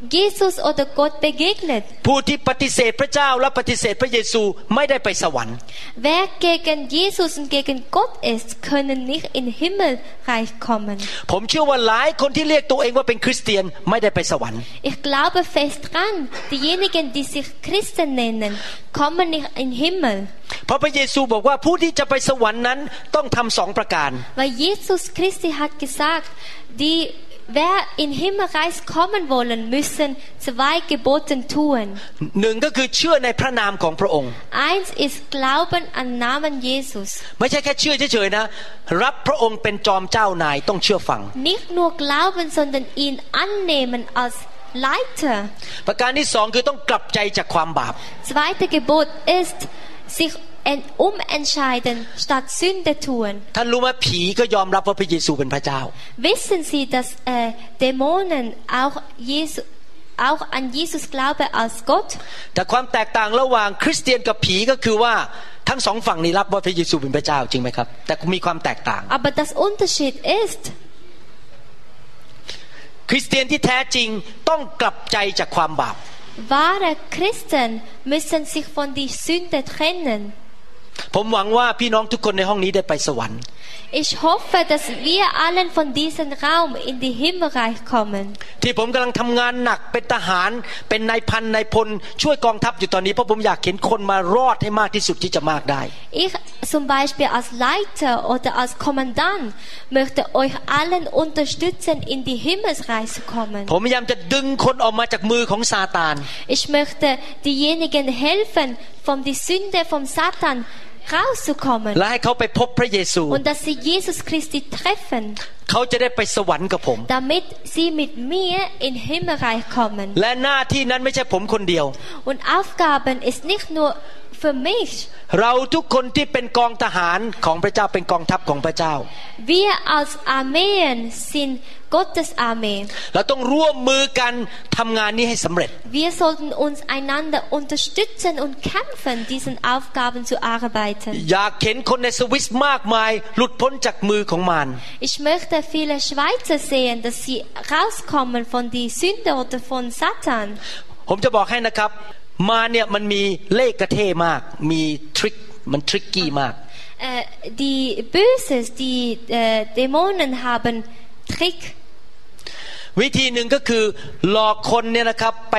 Jesus oder Gott begegnet. ผู้ที่ปฏิเสธพระเจ้าและปฏิเสธพระเยซูไม่ได้ไปสวรรค์ Wer gegen Jesus und gegen Gott ist, können nicht in Himmelreich kommen. ผมเชื่อว่าหลายคนที่เรียกตัวเองว่าเป็นคริสเตียนไม่ได้ไปสวรรค์ Ich glaube fest dran, diejenigen, die sich Christen nennen, kommen nicht in Himmel. เพราะพระเยซูบอกว่าผู้ที่จะไปสวรรค์นั้นต้องทำสองประการ Weil Jesus Christi hat gesagt, die Wer in Himmelreich kommen wollen, müssen zwei Geboten tun. หนึ่งก็คือเชื่อในพระนามของพระองค์ Eins ist Glauben an Namen Jesus. ไม่ใช่แค่เชื่อเฉยๆนะ รับพระองค์เป็นจอมเจ้านายต้องเชื่อฟัง Nicht nur glauben, sondern ihn annehmen als Leiter. ประการที่สองคือต้องกลับใจจากความบาป Zweite Gebot ist, sich en- umentscheiden statt Sünde tun. ท่านรู้ไหมผีก็ยอมรับว่าพระเยซูเป็นพระเจ้า Wissen Sie, dass äh, Dämonen auch, Jesu, auch an Jesus glauben als Gott? แต่ความแตกต่างระหว่างคริสเตียนกับผีก็คือว่าทั้งสองฝั่งนี้รับว่าพระเยซูเป็นพระเจ้าจริงไหมครับ แต่มีความแตกต่าง Aber das Unterschied ist, คริสเตียนที่แท้จริงต้องกลับใจจากความบาป wahre Christen müssen sich von der Sünde trennen. ผมหวังว่าพี่น้องทุกคนในห้องนี้ได้ไปสวรรค์ Ich hoffe, dass wir allen von diesem Raum in die Himmelreich kommen. ที่ผมกำลังทำงานหนักเป็นทหาร เป็นนายพันนายพลช่วยกองทัพอยู่ตอนนี้เพราะผมอยากเห็นคนมารอดให้มากที่สุดที่จะมากได้ Ich zum Beispiel als Leiter oder als Kommandant möchte euch allen unterstützen, in die Himmelsreich zu kommen. ผมพยายามจะดึงคนออกมาจากมือของซาตาน Ich möchte diejenigen helfen, von der Sünde vom Satan rauszukommen และให้เขาไปพบพระเยซู und dass sie Jesus Christi treffen, เขาจะได้ไปสวรรค์กับผม damit sie mit mir in Himmelreich kommen. และหน้าที่นั้นไม่ใช่ผมคนเดียว Und Aufgaben ist nicht nur für mich. เราทุกคนที่เป็นกองทหารของพระเจ้าเป็นกองทัพของพระเจ้า Wir als Armeen sind Gottes Armee. เราต้องร่วมมือกันทำงานนี้ให้สำเร็จ Wir sollten uns einander unterstützen und kämpfen, diesen Aufgaben zu arbeiten. อยากเห็นคนในสวิสมากมาย หลุดพ้นจากมือของมาร Ich möchte viele Schweizer sehen, dass sie rauskommen von die Sünde oder von Satan. ผมจะบอกให้นะครับ มารเนี่ยมันมีเลขกระเท่มาก มีทริคมันทริกกี้มาก Äh, die Böses, die äh, Dämonen haben Trick. วิธีหนึ่งก็คือหลอกคนเนี่ยนะครับ ไป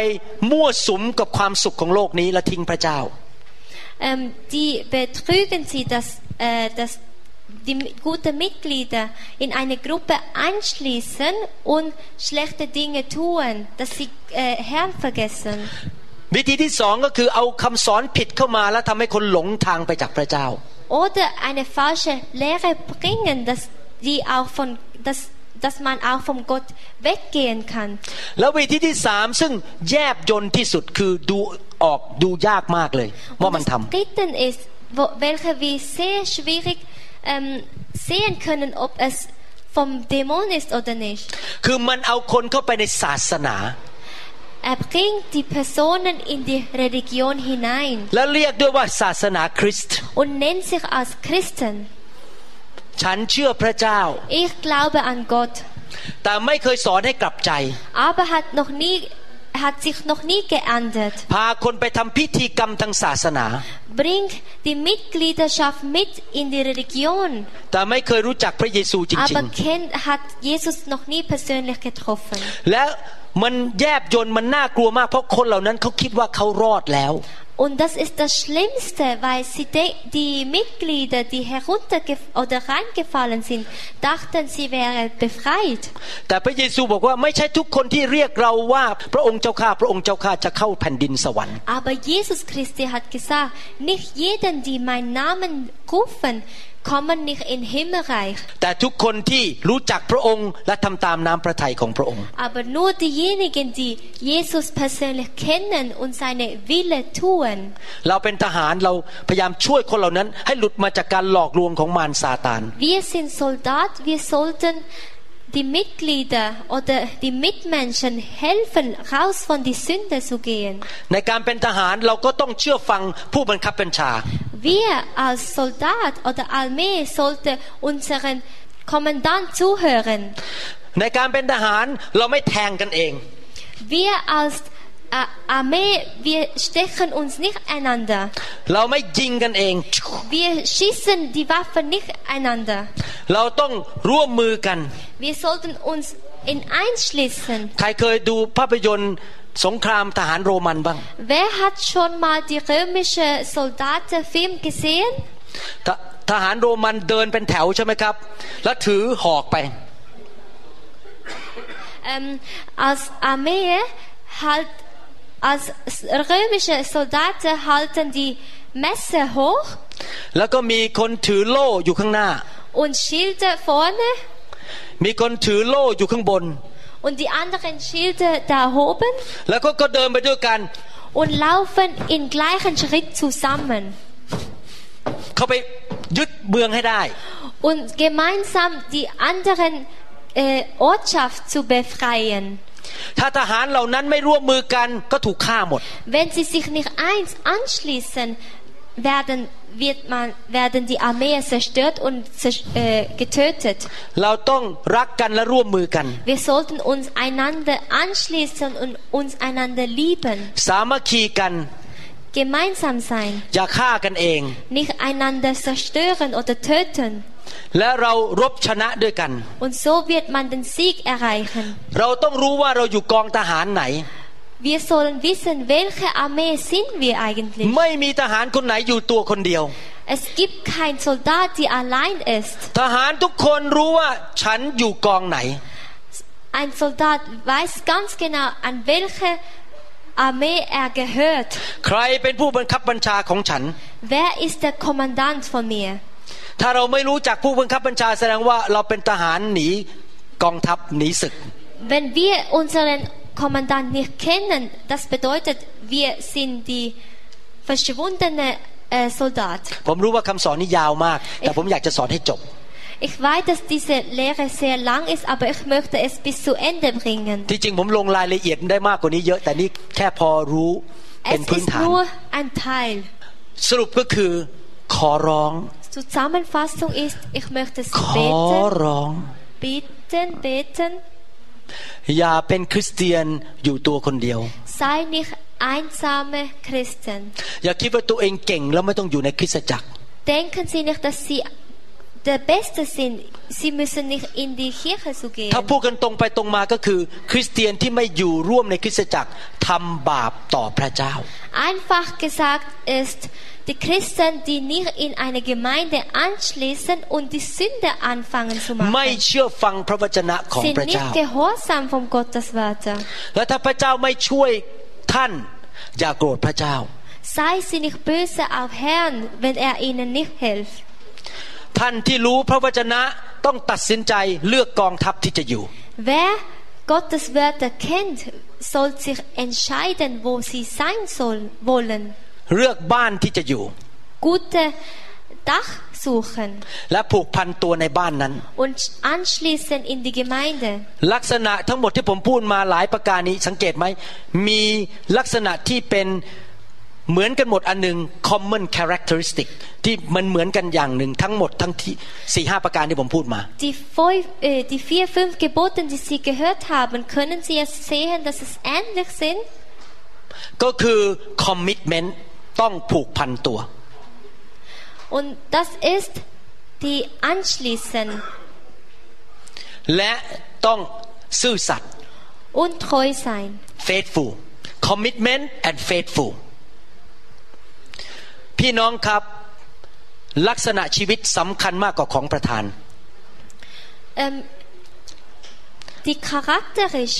มั่วสุมกับความสุขของโลกนี้และทิ้งพระเจ้า Ähm, die betrügen sie, dass, äh, dass die guten Mitglieder in eine Gruppe einschließen und schlechte Dinge tun, dass sie äh, Herrn vergessen. วิธีที่สองก็คือเอาคำสอนผิดเข้ามาแล้วทำให้คนหลงทางไปจากพระเจ้า Oder eine falsche Lehre bringen, dass die auch von, dass, dass man auch vom Gott weggehen kann. แล้ววิธีที่สามซึ่งแยบยนต์ที่สุดคือดูออกดูยากมากเลย ว่า Und มัน das ทำ Dritte ist, wo, welche wir sehr schwierig ähm, sehen können, ob es vom Dämon ist oder nicht. คือมันเอาคนเข้าไปในศาสนา Er bringt die Personen in die Religion hinein และเรียกด้วยว่าศาสนาคริสต์ und nennt sich als Christen. ฉันเชื่อพระเจ้า Ich glaube an Gott, แต่ไม่เคยสอนให้กลับใจ aber hat noch nie hat sich noch nie geändert. พาคนไปทำพิธีกรรมทางศาสนา Bringt die Mitgliedschaft mit in die Religion, แต่ไม่เคยรู้จักพระเยซูจริง aber kennt, hat Jesus noch nie persönlich getroffen. ๆและมันแยบยนต์มันน่ากลัวมากเพราะคนเหล่านั้นเขาคิดว่าเขารอดแล้ว Und das ist das Schlimmste, weil sie de- die Mitglieder, die heruntergef oder reingefallen sind, dachten, sie wären befreit. แต่พระเยซูบอกว่าไม่ใช่ทุกคนที่เรียกเราว่าพระองค์เจ้าข้าพระองค์เจ้าข้าจะเข้าแผ่นดินสวรรค์ Aber Jesus Christi hat gesagt, nicht jeden, die meinen Namen rufen, kommen nicht in Himmelreich. แต่ทุกคนที่รู้จักพระองค์และทำตามน้ำพระทัยของพระองค์ Aber nur diejenigen, die Jesus persönlich kennen und seine Wille tun. เราเป็นทหารเราพยายามช่วยคนเหล่านั้น ให้หลุดมาจากการหลอกลวงของมารซาตาน Wir sind Soldat, wir sollten die Mitglieder oder die Mitmenschen helfen, raus von die Sünde zu gehen. ในการเป็นทหารเราก็ต้องเชื่อฟังผู้บังคับบัญชา Wir als Soldat oder Armee sollten unseren Kommandant zuhören. ในการเป็นทหารเราไม่แทงกันเอง Wir als äh, Armee, wir stechen uns nicht einander. เราไม่ยิงกันเอง Wir schießen die Waffen nicht einander. เราต้องร่วมมือกัน Wir sollten uns in einschließen. ใครเคยดูภาพยนตร์สงครามทหารโรมันบ้าง Wer hat schon mal die römische Soldatenfilm gesehen? ททหารโรมันเดินเป็นแถวใช่ไหมครับ แล้วถือหอกไป Ähm, als Armee halt, als römische Soldaten halten die Messer hoch แล้วก็มีคนถือโล่อยู่ข้างหน้า und Schilde vorne มีคนถือโล่อยู่ข้างบน und die anderen Schilde da oben แล้วก็ก็เดินไปด้วยกัน und laufen in gleichen Schritt zusammen. เข้าไปยึดเมืองให้ได้ und gemeinsam die anderen äh, Ortschaft zu befreien. ถ้าทหารเหล่านั้นไม่ร่วมมือกันก็ถูกฆ่าหมด Wenn sie sich nicht eins anschließen, werden, wird man, werden die Armeen zerstört und zersch- äh, getötet. เราต้องรักกันและร่วมมือกัน Wir sollten uns einander anschließen und uns einander lieben, สามัคคีกัน gemeinsam sein, อย่าฆ่ากันเอง nicht einander zerstören oder töten. และเรารบชนะด้วยกัน Und so wird man den Sieg erreichen. เราต้องรู้ว่าเราอยู่กองทหารไหน Wir sollen wissen, welche Armee sind wir eigentlich. ไม่มีทหารคนไหนอยู่ตัวคนเดียว Es gibt kein Soldat, der allein ist. ทหารทุกคนรู้ว่าฉันอยู่กองไหน Ein Soldat weiß ganz genau, an welche Armee er gehört. ใครเป็นผู้บังคับบัญชาของฉัน Wer ist der Kommandant von mir? ถ้าเราไม่รู้จักผู้บังคับบัญชาแสดงว่าเราเป็นทหารหนีกองทัพหนีศึก Wenn wir unseren Kommandant nicht kennen, das bedeutet, wir sind die verschwundene äh, Soldat. ผมรู้ว่าคำสอนนี้ยาวมาก แต่ผมอยากจะสอนให้จบ Ich weiß, dass diese Lehre sehr lang ist, aber ich möchte es bis zu Ende bringen. ที่จริงผมลงรายละเอียดได้มากกว่านี้เยอะแต่นี่แค่พอรู้เป็น Es พื้น ist ฐาน nur ein Teil. สรุปก็คือขอร้อง Zusammenfassung ist, ich möchte es ขอ beten, ร้อง beten, beten. อย่าเป็นคริสเตียนอยู่ตัวคนเดียว Sei nicht einsame Christen. อย่าคิดว่าตัวเองเก่งแล้วไม่ต้องอยู่ในคริสตจักร Denken Sie nicht, dass Sie der Beste sind. Sie müssen nicht in die Kirche zu gehen. ถ้าพูดกันตรงไปตรงมาก็คือ คริสเตียนที่ไม่อยู่ร่วมในคริสตจักรทำบาปต่อพระเจ้า Einfach gesagt ist, die Christen, die nicht in eine Gemeinde anschließen und die Sünde anfangen zu ไม่ machen, เชื่อฟังพระวจนะของ sind พระเจ้า nicht gehorsam vom Gottes Wörter. และถ้าพระเจ้าไม่ช่วยท่าน อย่าโกรธพระเจ้า Sei sie nicht böse auf Herrn, wenn er ihnen nicht hilft. ท่านที่รู้พระวจนะต้องตัดสินใจเลือกกองทัพที่จะอยู่ Wer Gottes Wörter kennt, soll sich entscheiden, wo sie sein soll, wollen. เลือกบ้านที่จะอยู่ Gute Dach suchen และผูกพันตัวในบ้านนั้น und anschließen in die Gemeinde. ลักษณะทั้งหมดที่ผมพูดมาหลายประการนี้สังเกตไหม มีลักษณะที่เป็นเหมือนกันหมดอันหนึ่ง common characteristic ที่มันเหมือนกันอย่างหนึ่งทั้งหมดทั้งที่สี่ห้าประการที่ผมพูดมา Die, fünf, äh, die vier, fünf Gebote, die Sie gehört haben, können Sie jetzt sehen, dass es ähnlich sind? ก็คือ commitment ต้องผูกพันตัว Und das ist die Anschließen และต้องซื่อสัตย์ und treu sein. faithful commitment and faithful พี่น้องครับ ลักษณะชีวิตสำคัญมากกว่าของประธาน Ähm, die charakterisch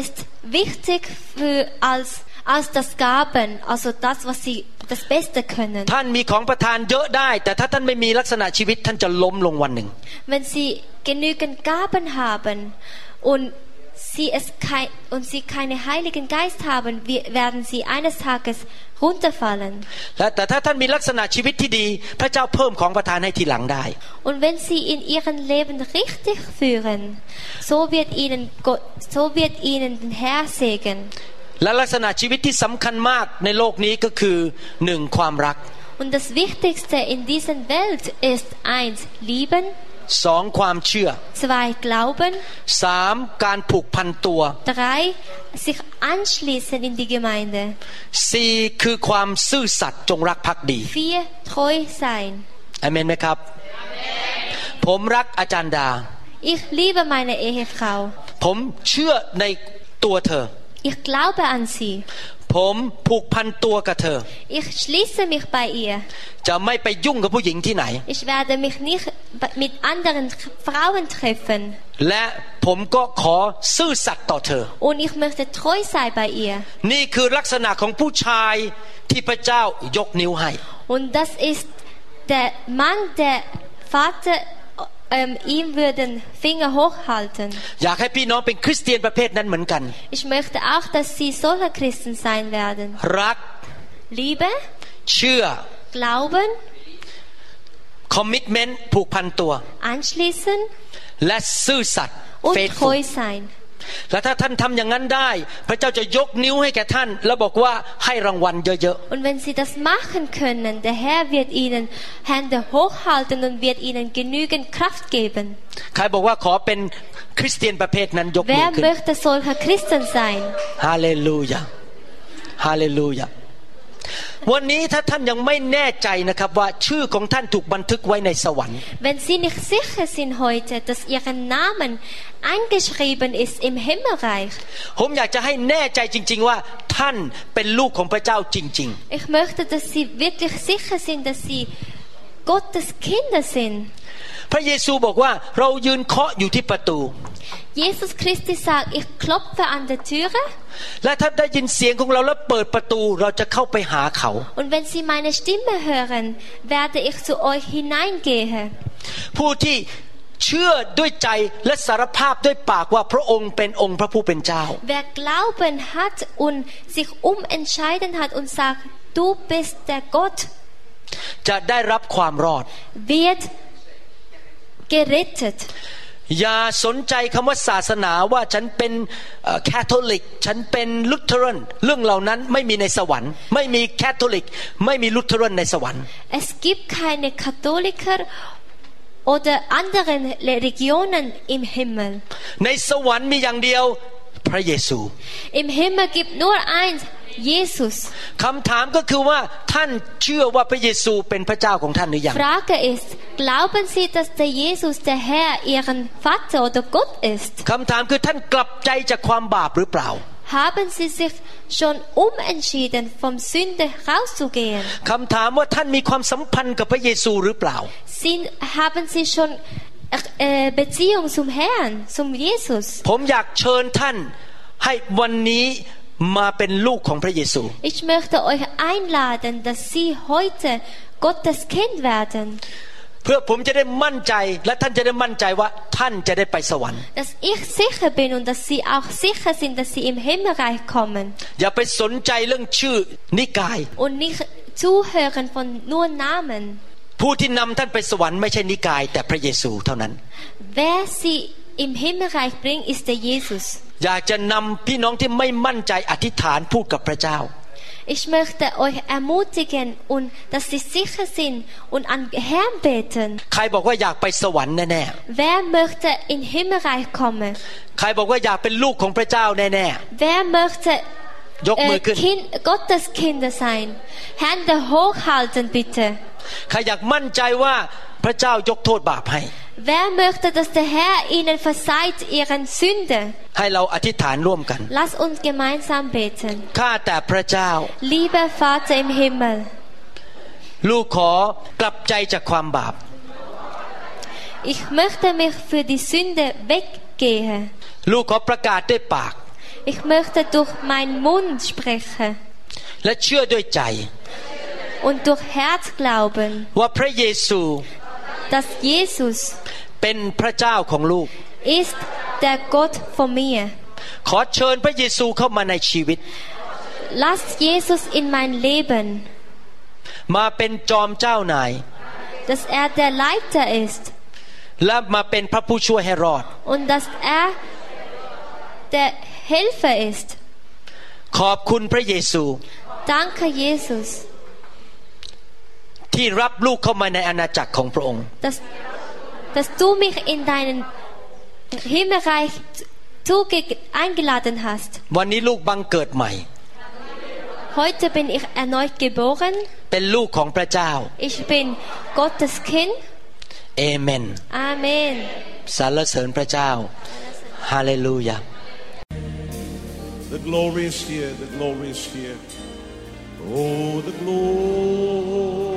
ist wichtig für als, als das Gaben, also das, was Sie das Beste können. ท่านมีของประทานเยอะได้ แต่ถ้าท่านไม่มีลักษณะชีวิตท่านจะล้มลงวันหนึ่ง Wenn Sie genügend Gaben haben und Sie, es kein, und Sie keinen Heiligen Geist haben, wir- werden Sie eines Tages runterfallen. และแต่ถ้าท่านมีลักษณะชีวิตที่ดี พระเจ้าเพิ่มของประทานให้ทีหลังได้ Und wenn Sie in Ihrem Leben richtig führen, so wird Ihnen Gott, so wird Ihnen den Herr segnen. และลักษณะชีวิตที่สำคัญมากในโลกนี้ก็คือหนึ่งความรัก Und das Wichtigste in dieser Welt ist eins, lieben, สองความเชื่อ zwei, glauben, สามการผูกพันตัว drei, sich anschließen in die Gemeinde, สี่คือความซื่อสัตย์จงรักภักดี vier, treu sein. อเมนไหมครับ ผมรักอาจารย์ดา Ich liebe meine Ehefrau. ผมเชื่อในตัวเธอ Ich glaube an sie. ผมผูกพันตัวกับเธอ Ich schließe mich bei ihr. จะไม่ไปยุ่งกับผู้หญิงที่ไหน Ich werde mich nicht mit anderen Frauen treffen. และผมก็ขอซื่อสัตย์ต่อเธอ Und ich möchte treu sein bei ihr. นี่คือลักษณะของผู้ชายที่พระเจ้ายกนิ้วให้ Und das ist der Mann, der Vater ähm, ihm würden Finger hochhalten. อยากให้พี่น้องเป็นคริสเตียนประเภทนั้นเหมือนกัน Ich möchte auch, dass sie solche Christen sein werden. รัก Liebe, เชื่อ Glauben, commitment ผูกพันตัว anschließen และซื่อสัตย์ und faithful treu sein. และถ้าท่านทำอย่างนั้นได้ พระเจ้าจะยกนิ้วให้แก่ท่าน แล้วบอกว่าให้รางวัลเยอะ Und wenn sie das machen können, der Herr wird ihnen Hände hochhalten und wird ihnen genügend Kraft geben. ๆใครบอกว่าขอเป็นคริสเตียนประเภทนั้นยกมือ Wer ขึ้น möchte solcher Christen sein? ฮา วันนี้ถ้าท่านยังไม่แน่ใจนะครับว่าชื่อของท่านถูกบันทึกไว้ในสวรรค์ Wenn Sie nicht sicher sind heute, dass Ihr Namen eingeschrieben ist im Himmelreich, ผมอยากจะให้แน่ใจจริง ๆ ว่าท่านเป็นลูกของพระเจ้าจริง ich möchte, dass Sie wirklich sicher sind, dass Sie Gottes Kinder sind. ๆพระเยซูบอกว่าเรายืนเคาะอยู่ที่ประตู Jesus Christus sagt, ich klopfe an der Türe และถ้าได้ยินเสียงของเราแล้วเปิดประตูเราจะเข้าไปหาเขา und wenn Sie meine Stimme hören, werde ich zu euch hineingehen. ผู้ที่เชื่อด้วยใจและสารภาพด้วยปากว่าพระองค์เป็นองค์พระผู้เป็นเจ้า Wer Glauben hat und sich umentscheiden hat und sagt, du bist der Gott, จะได้รับความรอด wird gerettet. อย่าสนใจคำว่าศาสนาว่าฉันเป็นแคทอลิก ฉันเป็นลุเทอรันเรื่องเหล่านั้นไม่มีในสวรรค์ ไม่มีแคทอลิก ไม่มีลุเทอรันในสวรรค์ Es gibt keine Katholiker oder anderen Religionen im Himmel. ในสวรรค์มีอย่างเดียวพระเยซู Im Himmel gibt nur eins, Jesus. คำถามก็คือว่าท่านเชื่อว่าพระเยซูเป็นพระเจ้าของท่านหรือยัง Frage ist, glauben Sie, dass der Jesus der Herr Ihren Vater oder Gott ist? คำถามคือท่านกลับใจจากความบาปหรือเปล่า Haben Sie sich schon umentschieden, vom Sünde rauszugehen? คำถามว่าท่านมีความสัมพันธ์กับพระเยซูหรือเปล่า Sind, haben Sie schon äh, Beziehung zum Herrn, zum Jesus? ผมอยากเชิญท่านให้วันนี้ มาเป็นลูกของพระเยซู Ich möchte euch einladen, dass Sie heute Gottes Kind werden. เพื่อผมจะได้มั่นใจและท่านจะได้มั่นใจว่าท่านจะได้ไปสวรรค์ Dass ich sicher bin und dass Sie auch sicher sind, dass Sie im Himmelreich kommen อย่าไปสนใจเรื่องชื่อนิกาย und nicht zuhören von nur Namen. ผู้ที่นำท่านไปสวรรค์ไม่ใช่นิกายแต่พระเยซูเท่านั้น Wer Sie im Himmelreich bringt, ist der Jesus. อยากจะนำพี่น้องที่ไม่มั่นใจอธิษฐานพูดกับพระเจ้า Ich möchte euch ermutigen und dass Sie sicher sind und an Herrn beten. ใครบอกว่าอยากไปสวรรค์แน่ Wer möchte in Himmelreich kommen? ๆใครบอกว่าอยากเป็นลูกของพระเจ้าแน่ Wer möchte ๆยกมื äh, อขึ้น kind, Gottes Kinder sein? Hände hochhalten bitte. ใครอยากมั่นใจว่าพระเจ้ายกโทษบาปให้ Wer möchte, dass der Herr ihnen verzeiht ihren Sünde? ให้เราอธิษฐานร่วมกัน Lass uns gemeinsam beten. ข้าแต่พระเจ้า Lieber Vater im Himmel, ลูกขอกลับใจจากความบาป ich möchte mich für die Sünde weggehen. ลูกขอประกาศด้วยปาก Ich möchte durch meinen Mund sprechen และเชื่อด้วยใจ und durch Herz glauben, ว่าพระเยซู dass Jesus เป็นพระเจ้าของลูก ist der Gott von mir. ขอเชิญพระเยซูเข้ามาในชีวิต Lass Jesus in mein Leben, มาเป็นจอมเจ้านาย dass er der Leiter ist และมาเป็นพระผู้ช่วยให้รอด und dass er der Helfer ist. ขอบคุณพระเยซู Danke, Jesus, ที่รับลูกเข้ามาในอาณาจักรของพระองค์ dass, dass du mich in deinen Himmelreich zuge eingeladen hast. วันนี้ลูกบังเกิดใหม่ Heute bin ich erneut geboren. เป็นลูกของพระเจ้า Ich bin Gottes Kind. เอเมน Amen. สรรเสริญพระเจ้าฮาเลลูยา The glory is here, the glory is here. Oh, the glory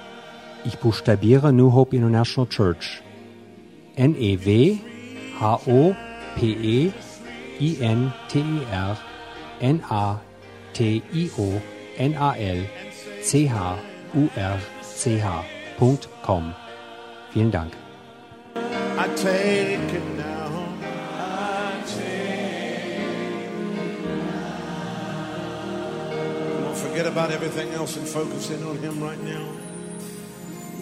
Ich buchstabiere New Hope International Church. N-E-W-H-O-P-E-I-N-T-E-R N-A-T-I-O-N-A-L-C-H-U-R-C-H.com. Vielen Dank. I take it. Don't forget about everything else and focus in on Him right now.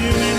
you